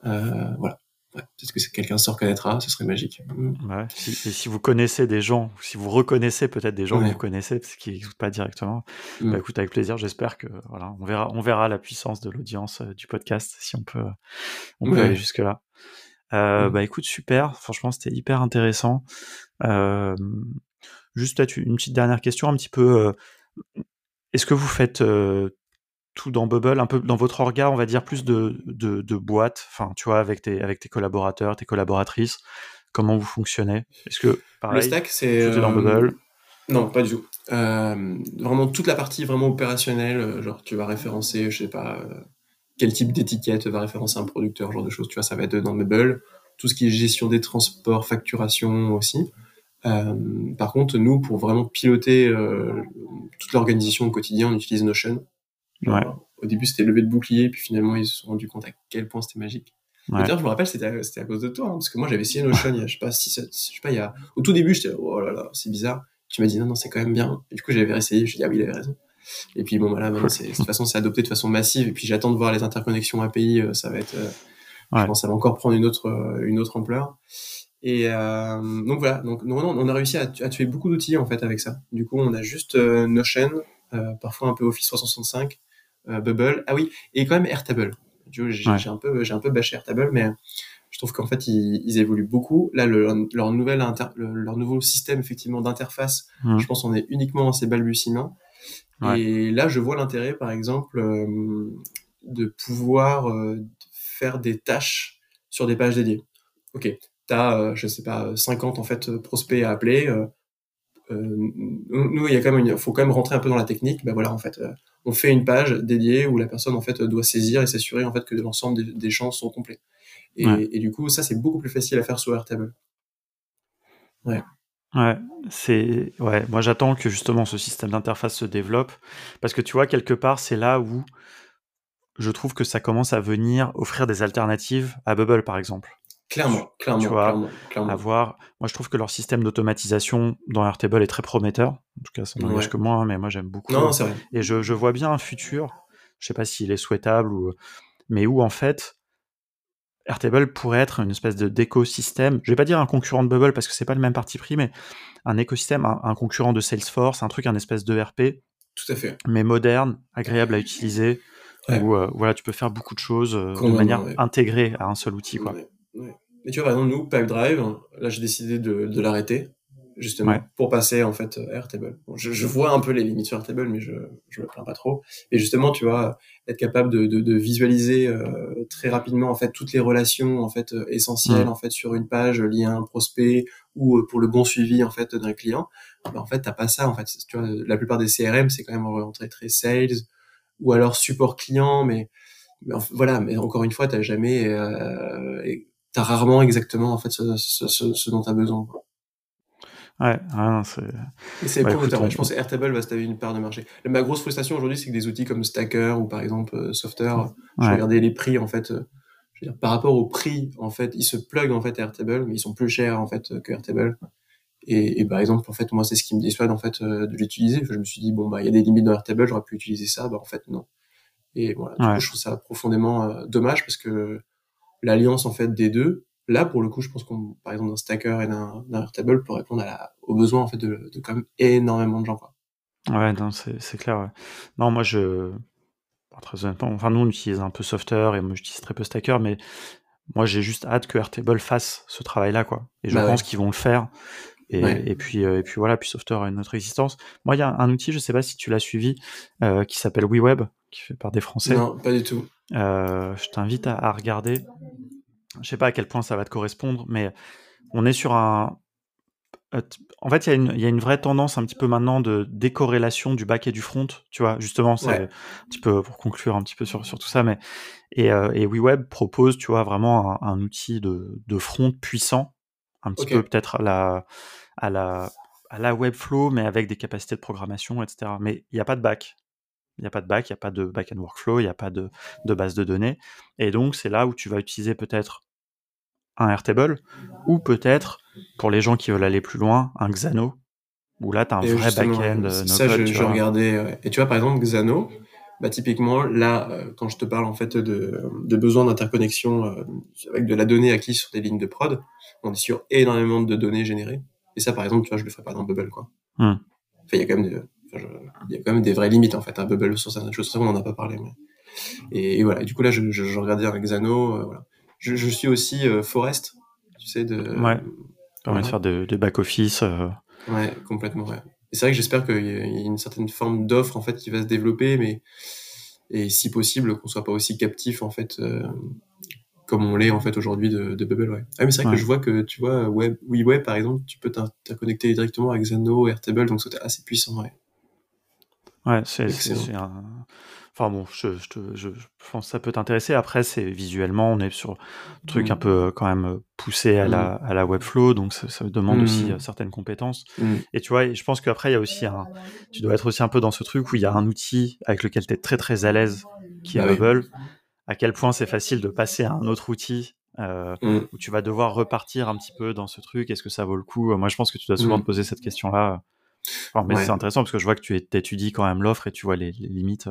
Euh, voilà. peut-être que quelqu'un se reconnaîtra, ce serait magique. Ouais, et si vous connaissez des gens, si vous reconnaissez peut-être des gens que vous connaissez, parce qu'ils n'écoutent pas directement, mm. bah, écoute, avec plaisir, j'espère que voilà, on verra, on verra la puissance de l'audience euh, du podcast si on peut, on peut aller jusque là. Euh, mm. Bah écoute, super. Franchement, c'était hyper intéressant. Euh, juste peut-être une petite dernière question, un petit peu. Est-ce que vous faites tout dans Bubble, un peu dans votre orga, on va dire plus de, de, de boîte, enfin, tu vois, avec tes, avec tes collaborateurs, tes collaboratrices, comment vous fonctionnez? Est-ce que pareil, le stack, c'est dans Bubble? Non, pas du tout. vraiment toute la partie vraiment opérationnelle, genre tu vas référencer, je sais pas quel type d'étiquette va référencer un producteur, genre de choses, tu vois, ça va être dans Meuble. Tout ce qui est gestion des transports, facturation aussi. Euh, par contre, nous, pour vraiment piloter euh, toute l'organisation au quotidien, on utilise Notion. Ouais. Au début, c'était levé de bouclier, puis finalement, ils se sont rendus compte à quel point c'était magique. Ouais. D'ailleurs, je me rappelle, c'était à, à, cause de toi, hein, parce que moi, j'avais essayé Notion, il y a, je sais pas, si, je sais pas, il y a, au tout début, j'étais, oh là là, c'est bizarre. Tu m'as dit, non, non, c'est quand même bien. Et du coup, j'avais essayé, je dit, ah oui, il avait raison. Et puis bon, voilà, de toute façon, c'est adopté de façon massive. Et puis j'attends de voir les interconnexions API. Euh, ça va être, euh, je pense, ça va encore prendre une autre, euh, une autre ampleur. Et donc voilà, donc non, on a réussi à, tuer beaucoup d'outils en fait avec ça. Du coup, on a juste Notion, parfois un peu Office 365, Bubble, ah oui, et quand même Airtable. J'ai un peu, j'ai un peu bâché Airtable, mais je trouve qu'en fait ils, ils, évoluent beaucoup. Là, le, leur nouvelle leur nouveau système effectivement d'interface, mmh. je pense on est uniquement dans ses balbutiements. Et là, je vois l'intérêt, par exemple, euh, de pouvoir euh, faire des tâches sur des pages dédiées. Ok, tu as, euh, je sais pas, 50 en fait prospects à appeler. Nous, il y a quand même, faut quand même rentrer un peu dans la technique. Ben voilà, en fait, on fait une page dédiée où la personne en fait doit saisir et s'assurer en fait que l'ensemble des, des, champs sont complets. Et, et, du coup, ça c'est beaucoup plus facile à faire sur Airtable. Ouais. Ouais, c'est ouais, moi j'attends que justement ce système d'interface se développe parce que tu vois quelque part c'est là où je trouve que ça commence à venir offrir des alternatives à Bubble par exemple. Clairement, clairement, tu vois, clairement, clairement. Avoir, moi je trouve que leur système d'automatisation dans Airtable est très prometteur. En tout cas, ça n'engage Ouais. que moi, hein, mais moi j'aime beaucoup. Non, c'est vrai. Et je, je vois bien un futur, je sais pas s'il est souhaitable ou, mais où en fait Airtable pourrait être une espèce de d'écosystème. Je vais pas dire un concurrent de Bubble parce que c'est pas le même parti pris, mais un écosystème, un, un concurrent de Salesforce, un truc, un espèce de RP, Tout à fait. mais moderne, agréable à utiliser, Ouais. où euh, voilà, tu peux faire beaucoup de choses euh, de manière ouais. intégrée à un seul outil, quoi. Ouais. Mais tu vois, par exemple, nous, Pipedrive, là, j'ai décidé de, de l'arrêter, justement, Ouais. pour passer, en fait, à Airtable. Bon, je, je vois un peu les limites sur Airtable, mais je, je me plains pas trop. Et justement, tu vois, être capable de, de, de visualiser euh, très rapidement, en fait, toutes les relations, en fait, euh, essentielles, Mm. en fait, sur une page liée à un prospect ou euh, pour le bon suivi, en fait, d'un client. Bah, en fait, t'as pas ça, en fait. Tu vois, la plupart des CRM, c'est quand même orienté très sales ou alors support client, mais, mais voilà, mais encore une fois, t'as jamais, euh, t'as rarement exactement en fait ce, ce, ce, ce dont t'as besoin. quoi. Ouais, ah c'est. C'est Ouais, prometteur. écoute, on- Je pense que Airtable va se taper une part de marché. Ma grosse frustration aujourd'hui, c'est que des outils comme Stacker ou par exemple euh, Softer, je Ouais. regardais les prix en fait. euh, je veux dire, par rapport au prix, en fait, ils se plug en fait à Airtable, mais ils sont plus chers en fait euh, que Airtable. Et, et par exemple, en fait, moi, c'est ce qui me dissuade en fait de l'utiliser. Je me suis dit bon bah il y a des limites dans Airtable, j'aurais pu utiliser ça. Bah en fait non. Et voilà. Du Ouais. coup, je trouve ça profondément euh, dommage parce que l'alliance en fait des deux, là pour le coup, je pense qu'on, par exemple, d'un Stacker et d'un Airtable peut répondre à la, aux besoins en fait de, de quand même énormément de gens. Quoi. Ouais, non, c'est clair. Ouais. Non, moi, je. Très honnêtement, enfin, nous, on utilise un peu Softer et moi, j'utilise très peu Stacker, mais moi, j'ai juste hâte que Airtable fasse ce travail-là, quoi. Et je Bah ouais. pense qu'ils vont le faire. Et, Ouais. et puis, euh, et puis voilà, puis Softer a une autre existence. Moi, il y a un outil, je sais pas si tu l'as suivi, euh, qui s'appelle WeWeb, qui fait par des Français. Non, pas du tout. Euh, je t'invite à, à regarder. Je sais pas à quel point ça va te correspondre, mais on est sur un. euh, En fait, il y, a une- il y a une vraie tendance un petit peu maintenant de décorrélation du back et du front. Tu vois, justement, c'est Ouais. un petit peu pour conclure un petit peu sur, sur tout ça. Mais et, euh, et WeWeb propose, tu vois, vraiment un, un outil de, de front puissant, un petit peu peut-être à la à la à la Webflow, mais avec des capacités de programmation, etc. Mais il n'y a pas de back. Il n'y a pas de back, il n'y a pas de back-end workflow, il n'y a pas de, de base de données. Et donc, c'est là où tu vas utiliser peut-être un Airtable, ou peut-être, pour les gens qui veulent aller plus loin, un Xano, où là, tu as un Et vrai back-end, euh, no ça, code, je, regardais. ouais. Et tu vois, par exemple, Xano, bah typiquement là, euh, quand je te parle en fait de, de besoin d'interconnexion euh, avec de la donnée acquise sur des lignes de prod, on est sur énormément de données générées. Et ça, par exemple, tu vois, je le ferais pas dans Bubble, quoi. Hmm. Enfin, il y a quand même, des, il y a quand même des vraies limites en fait. Un Bubble sur certaines choses, on en a pas parlé. Mais... Et, voilà. du coup là, je, je, je regardais avec Xano. Euh, voilà. Je, je, suis aussi Forest, tu sais de. Ouais. Permet voilà. de faire des de back office. Ouais, complètement. Ouais. Et c'est vrai que j'espère qu'il y a une certaine forme d'offre en fait qui va se développer, mais et si possible qu'on soit pas aussi captif en fait euh, comme on l'est en fait aujourd'hui de, de, Bubble. Ouais. Ah mais c'est vrai ouais. que je vois que tu vois web, WeWeb par exemple, tu peux t'interconnecter directement avec Xano, Airtable, donc c'était assez puissant. Ouais. Ouais, c'est un Enfin bon, je, je, je, je, pense que ça peut t'intéresser. Après, c'est visuellement, on est sur un truc mmh. un peu quand même poussé à, mmh. la, à la Webflow, donc ça, ça demande mmh. aussi certaines compétences. Et tu vois, je pense qu'après, il y a aussi un. Tu dois être aussi un peu dans ce truc où il y a un outil avec lequel tu es très très à l'aise, qui est Bubble. Oui. À quel point c'est facile de passer à un autre outil euh, où tu vas devoir repartir un petit peu dans ce truc. Est-ce que ça vaut le coup? Moi, je pense que tu dois souvent te poser cette question-là. Enfin, mais ouais. c'est intéressant parce que je vois que tu étudies quand même l'offre et tu vois les, les limites.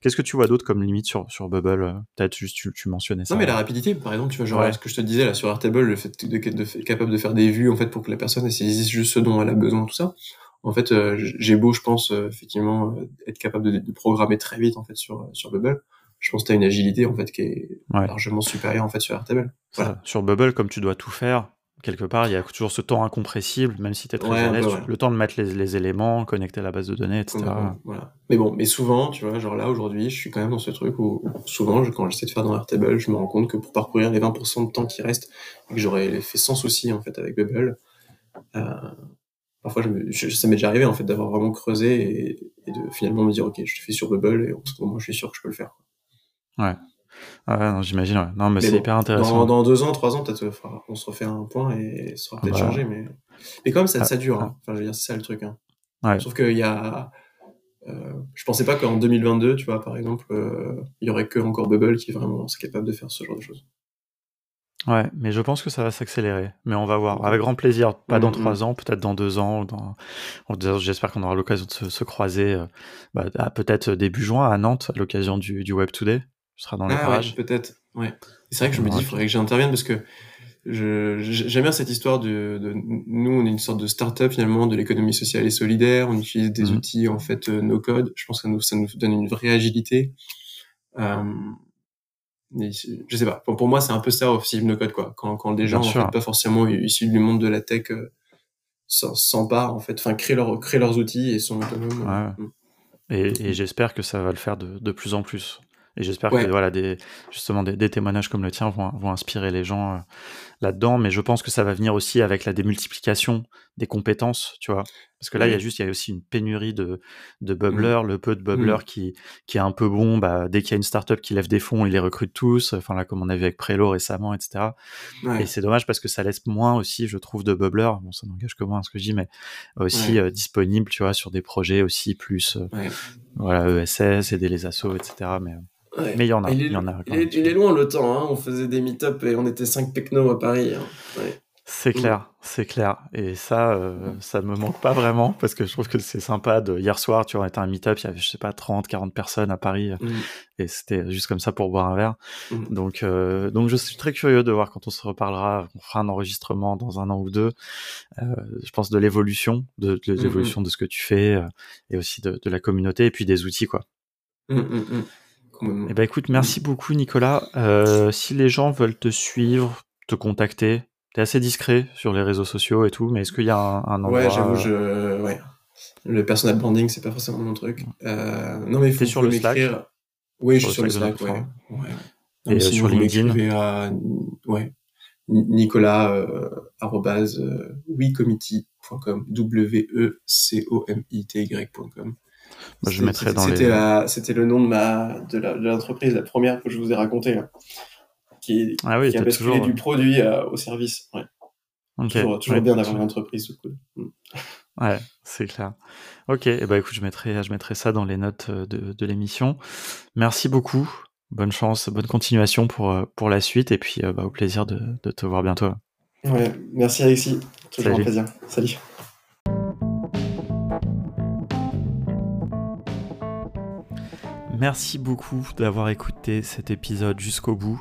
Qu'est-ce que tu vois d'autre comme limite sur, sur Bubble Peut-être juste tu, tu, mentionnais ça. Non, mais la rapidité, par exemple, tu vois, genre ouais. ce que je te disais là sur Airtable, le fait de, de, de, capable de faire des vues en fait pour que la personne saisisse juste ce dont elle a besoin, tout ça. En fait, euh, j'ai beau, je pense, euh, effectivement, euh, être capable de, de, programmer très vite en fait sur sur Bubble. Je pense que tu as une agilité en fait qui est ouais. largement supérieure en fait sur Airtable. Voilà. Sur Bubble, comme tu dois tout faire, quelque part, il y a toujours ce temps incompressible, même si tu es très ouais, à l'aise, ouais. le temps de mettre les, les, éléments, connecter la base de données, etc. Voilà. Mais bon, mais souvent, tu vois, genre là, aujourd'hui, je suis quand même dans ce truc où, souvent, je, quand j'essaie de faire dans Airtable, je me rends compte que pour parcourir les 20% de temps qui restent, que j'aurais fait sans souci, en fait, avec Bubble, euh, parfois, je me, je, ça m'est déjà arrivé, en fait, d'avoir vraiment creusé et, et, de finalement me dire, OK, je le fais sur Bubble et en ce moment, je suis sûr que je peux le faire. Ouais. Ah, j'imagine, ouais. Non, mais, mais c'est bon, hyper intéressant. Dans, dans, deux ans, trois ans, peut-être, on se refait un point et ça aura peut-être ah bah... changé, mais, mais quand même, ça, ah, ça dure. Hein. Enfin, je veux dire, c'est ça le truc. Hein. Ouais. Sauf qu'il y a, euh, je pensais pas qu'en 2022, tu vois, par exemple, euh, il y aurait que encore Bubble qui est vraiment capable de faire ce genre de choses. Ouais, mais je pense que ça va s'accélérer. Mais on va voir. Avec grand plaisir. Pas dans trois mm -hmm. ans, peut-être dans deux ans. Dans... J'espère qu'on aura l'occasion de se, se croiser euh, bah, peut-être début juin à Nantes, à l'occasion du, du Web Today. Ce sera dans les ah, parages. Ouais, peut-être. Ouais. C'est vrai que je me dis, il faudrait que j'intervienne parce que j'aime bien cette histoire de, de, nous on est une sorte de start-up finalement de l'économie sociale et solidaire on utilise des mmh. outils en fait euh, no code je pense que ça nous, ça nous donne une vraie agilité euh, je sais pas pour, pour moi c'est un peu ça aussi no code quoi quand, quand des gens en fait, pas forcément issus du monde de la tech euh, s'emparent en fait enfin créent, leur, créent leurs outils et sont autonomes ouais. mmh. et, et j'espère que ça va le faire de, de plus en plus et j'espère ouais. que voilà, des, justement des, des, témoignages comme le tien vont, vont inspirer les gens euh, là-dedans. Mais je pense que ça va venir aussi avec la démultiplication des compétences, tu vois. Parce que là, il mmh. y a juste, il y a aussi une pénurie de, de bubblers, mmh. le peu de bubblers mmh. qui, qui est un peu bon. Bah, dès qu'il y a une startup qui lève des fonds, ils les recrutent tous. Enfin là, comme on a vu avec Prelo récemment, etc. Ouais. Et c'est dommage parce que ça laisse moins aussi, je trouve, de bubblers. Bon, ça n'engage que moi, ce que je dis, mais aussi ouais. euh, disponible, tu vois, sur des projets aussi plus, euh, voilà, ESS, aider les assos, etc. Mais Ouais. Mais il y en a. Il, est, y en a il, est, il est, loin le temps. Hein. On faisait des meet-up et on était 5 technos à Paris. Hein. Ouais. C'est clair, mmh. c'est clair. Et ça, euh, ça me manque pas vraiment parce que je trouve que c'est sympa. De hier soir, tu vois, on était à un meet-up, il y avait je sais pas 30, 40 personnes à Paris mmh. et c'était juste comme ça pour boire un verre. Mmh. Donc, euh, donc je suis très curieux de voir quand on se reparlera, on fera un enregistrement dans un an ou deux. Euh, je pense de l'évolution, de, de l'évolution de ce que tu fais euh, et aussi de, de, la communauté et puis des outils quoi. Eh ben écoute, merci beaucoup Nicolas. Euh, si les gens veulent te suivre, te contacter, t'es assez discret sur les réseaux sociaux et tout, mais est-ce qu'il y a un, un endroit Ouais, j'avoue, je... ouais. Le personal branding, c'est pas forcément mon truc. Euh... Non, mais il faut sur le Slack. Oui, je suis sur le Slack, ouais. ouais. Et euh, sur LinkedIn. À... Ouais. Nicolas euh, arrobase euh, wecommittee.com w e c o m i t y.com je mettrai dans c'était les... la, c'était le nom de ma de, l'entreprise, la première que je vous ai raconté, là, qui, ah oui, qui a basculé toujours... du produit à, au service. Ouais. Okay. Toujours, toujours ouais, bien d'avoir une entreprise sous coude. Mm. Ouais, c'est clair. Ok, et bah écoute, je mettrai, je mettrai ça dans les notes de, de l'émission. Merci beaucoup. Bonne chance, bonne continuation pour, pour la suite et puis bah, au plaisir de, de te voir bientôt. Ouais, merci Alexis. Toujours Salut. un plaisir. Salut. Merci beaucoup d'avoir écouté cet épisode jusqu'au bout.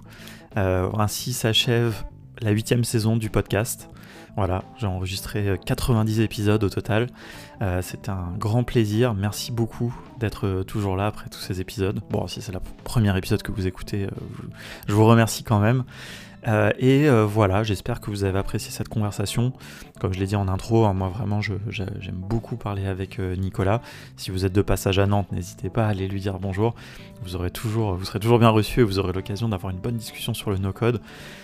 Euh, ainsi s'achève la huitième saison du podcast. Voilà, j'ai enregistré 90 épisodes au total. Euh, C'était un grand plaisir. Merci beaucoup d'être toujours là après tous ces épisodes. Bon, si c'est le premier épisode que vous écoutez, euh, je vous remercie quand même. Euh, et euh, voilà, j'espère que vous avez apprécié cette conversation. Comme je l'ai dit en intro, hein, moi vraiment j'aime beaucoup parler avec euh, Nicolas. Si vous êtes de passage à Nantes, n'hésitez pas à aller lui dire bonjour. Vous, aurez toujours, vous serez toujours bien reçu et vous aurez l'occasion d'avoir une bonne discussion sur le no-code.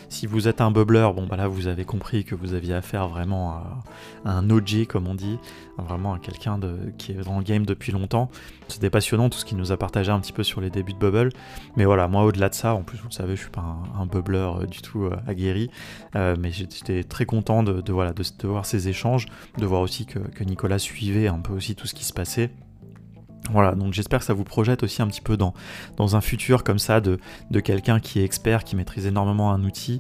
Si vous êtes un bubbler, bon bah là vous avez compris que vous aviez affaire vraiment à, un OG comme on dit, vraiment à quelqu'un qui est dans le game depuis longtemps. C'était passionnant tout ce qu'il nous a partagé un petit peu sur les débuts de Bubble. Mais voilà, moi au-delà de ça, en plus vous le savez, je suis pas un, un bubbler euh, du tout euh, aguerri, mais j'étais très content de, voilà, de, voir ces échanges, de voir aussi que, Nicolas suivait un peu aussi tout ce qui se passait. Voilà, donc j'espère que ça vous projette aussi un petit peu dans, un futur comme ça de, de quelqu'un qui est expert, qui maîtrise énormément un outil,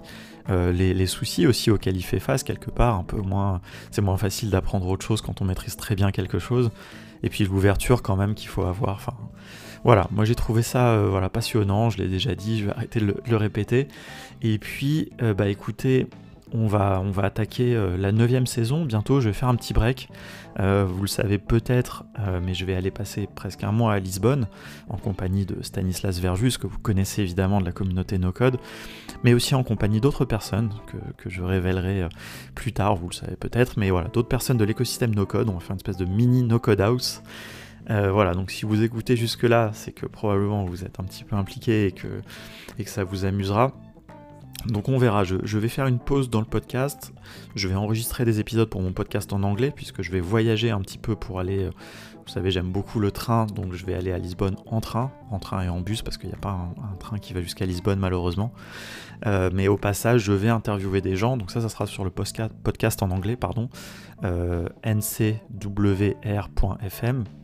euh, les, soucis aussi auxquels il fait face quelque part, un peu moins, c'est moins facile d'apprendre autre chose quand on maîtrise très bien quelque chose, et puis l'ouverture quand même qu'il faut avoir. Enfin, voilà, moi j'ai trouvé ça euh, voilà passionnant, je l'ai déjà dit, je vais arrêter de le, répéter. Et puis, euh, bah écoutez, on va, attaquer euh, la neuvième saison bientôt. Je vais faire un petit break. Euh, vous le savez peut-être, euh, mais je vais aller passer presque un mois à Lisbonne en compagnie de Stanislas Verjus, que vous connaissez évidemment de la communauté No Code, mais aussi en compagnie d'autres personnes que, je révélerai plus tard, vous le savez peut-être, mais voilà, d'autres personnes de l'écosystème No Code. On va faire une espèce de mini No Code House. voilà, donc si vous écoutez jusque-là, c'est que probablement vous êtes un petit peu impliqué et que ça vous amusera. Donc on verra, je, vais faire une pause dans le podcast, je vais enregistrer des épisodes pour mon podcast en anglais, puisque je vais voyager un petit peu pour aller, euh, vous savez j'aime beaucoup le train, donc je vais aller à Lisbonne en train, en train et en bus, parce qu'il n'y a pas un, train qui va jusqu'à Lisbonne malheureusement. Euh, mais au passage, je vais interviewer des gens, donc ça, ça sera sur le podcast en anglais, pardon, euh, ncwr.fm,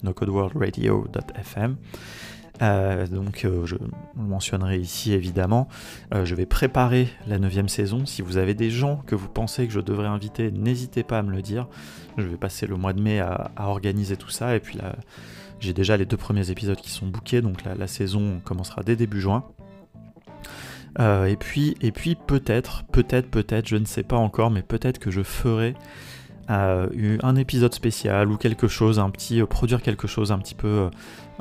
nocodeworldradio.fm. Euh, donc euh, je le mentionnerai ici évidemment. Euh, je vais préparer la neuvième saison. Si vous avez des gens que vous pensez que je devrais inviter, n'hésitez pas à me le dire. Je vais passer le mois de mai à, organiser tout ça. Et puis là, j'ai déjà les deux premiers épisodes qui sont bookés, donc la, saison commencera dès début juin. et puis, et puis peut-être, peut-être, peut-être, je ne sais pas encore, mais peut-être que je ferai un épisode spécial ou quelque chose, un petit, produire quelque chose un petit peu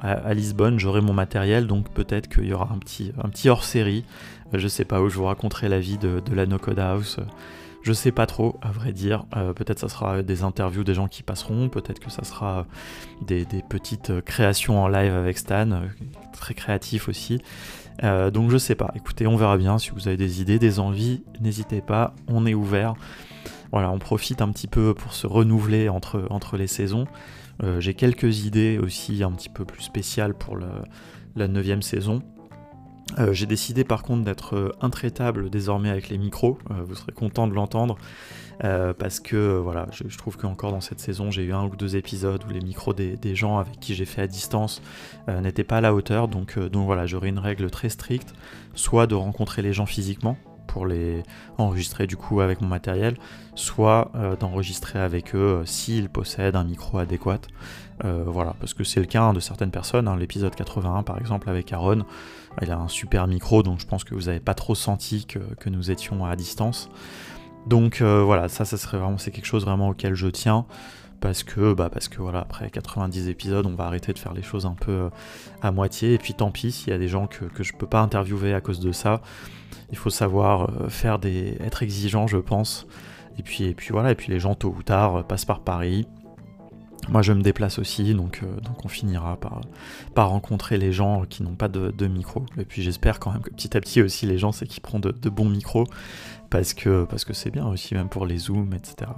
à, Lisbonne, j'aurai mon matériel, donc peut-être qu'il y aura un petit, un petit hors-série. Euh, je sais pas où je vous raconterai la vie de, la No Code House. Je sais pas trop, à vrai dire. Euh, peut-être ça sera des interviews des gens qui passeront, peut-être que ça sera des, petites créations en live avec Stan, euh, très créatif aussi. donc je sais pas. Écoutez, on verra bien. Si vous avez des idées, des envies, n'hésitez pas. On est ouvert. Voilà, on profite un petit peu pour se renouveler entre, les saisons. Euh, j'ai quelques idées aussi un petit peu plus spéciales pour la neuvième saison. Euh, j'ai décidé par contre d'être euh, intraitable désormais avec les micros, vous serez content de l'entendre, parce que voilà, je, trouve qu'encore dans cette saison j'ai eu un ou deux épisodes où les micros des, gens avec qui j'ai fait à distance n'étaient pas à la hauteur, donc, donc voilà, j'aurai une règle très stricte, soit de rencontrer les gens physiquement, pour les enregistrer du coup avec mon matériel, soit euh, d'enregistrer avec eux euh, s'ils possèdent un micro adéquat. Euh, voilà, parce que c'est le cas hein, de certaines personnes. Hein. L'épisode 81 par exemple avec Aaron, il a un super micro, donc je pense que vous n'avez pas trop senti que, nous étions à distance. Donc voilà, ça, ça serait vraiment, c'est quelque chose vraiment auquel je tiens parce que bah parce que voilà après 90 épisodes on va arrêter de faire les choses un peu à moitié et puis tant pis s'il y a des gens que, que je peux pas interviewer à cause de ça il faut savoir euh, faire des, être exigeant, je pense. Et puis, et puis voilà, et puis les gens tôt ou tard euh, passent par Paris. Moi, je me déplace aussi, donc, euh, donc on finira par, rencontrer les gens qui n'ont pas de, micro. Et puis j'espère quand même que petit à petit aussi, les gens, prennent de, de, bons micros, parce que parce que c'est bien aussi, même pour les zooms, etc.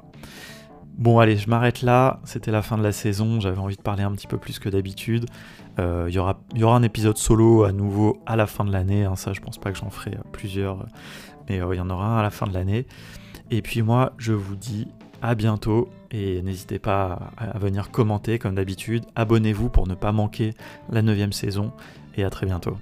Bon, allez, je m'arrête là. C'était la fin de la saison. J'avais envie de parler un petit peu plus que d'habitude. Euh, il y, aura, y aura un épisode solo à nouveau à la fin de l'année. Hein, ça, je pense pas que j'en ferai euh, plusieurs, mais euh, il y en aura un à la fin de l'année. Et puis moi, je vous dis à bientôt et n'hésitez pas à, venir commenter comme d'habitude. Abonnez-vous pour ne pas manquer la neuvième saison et à très bientôt.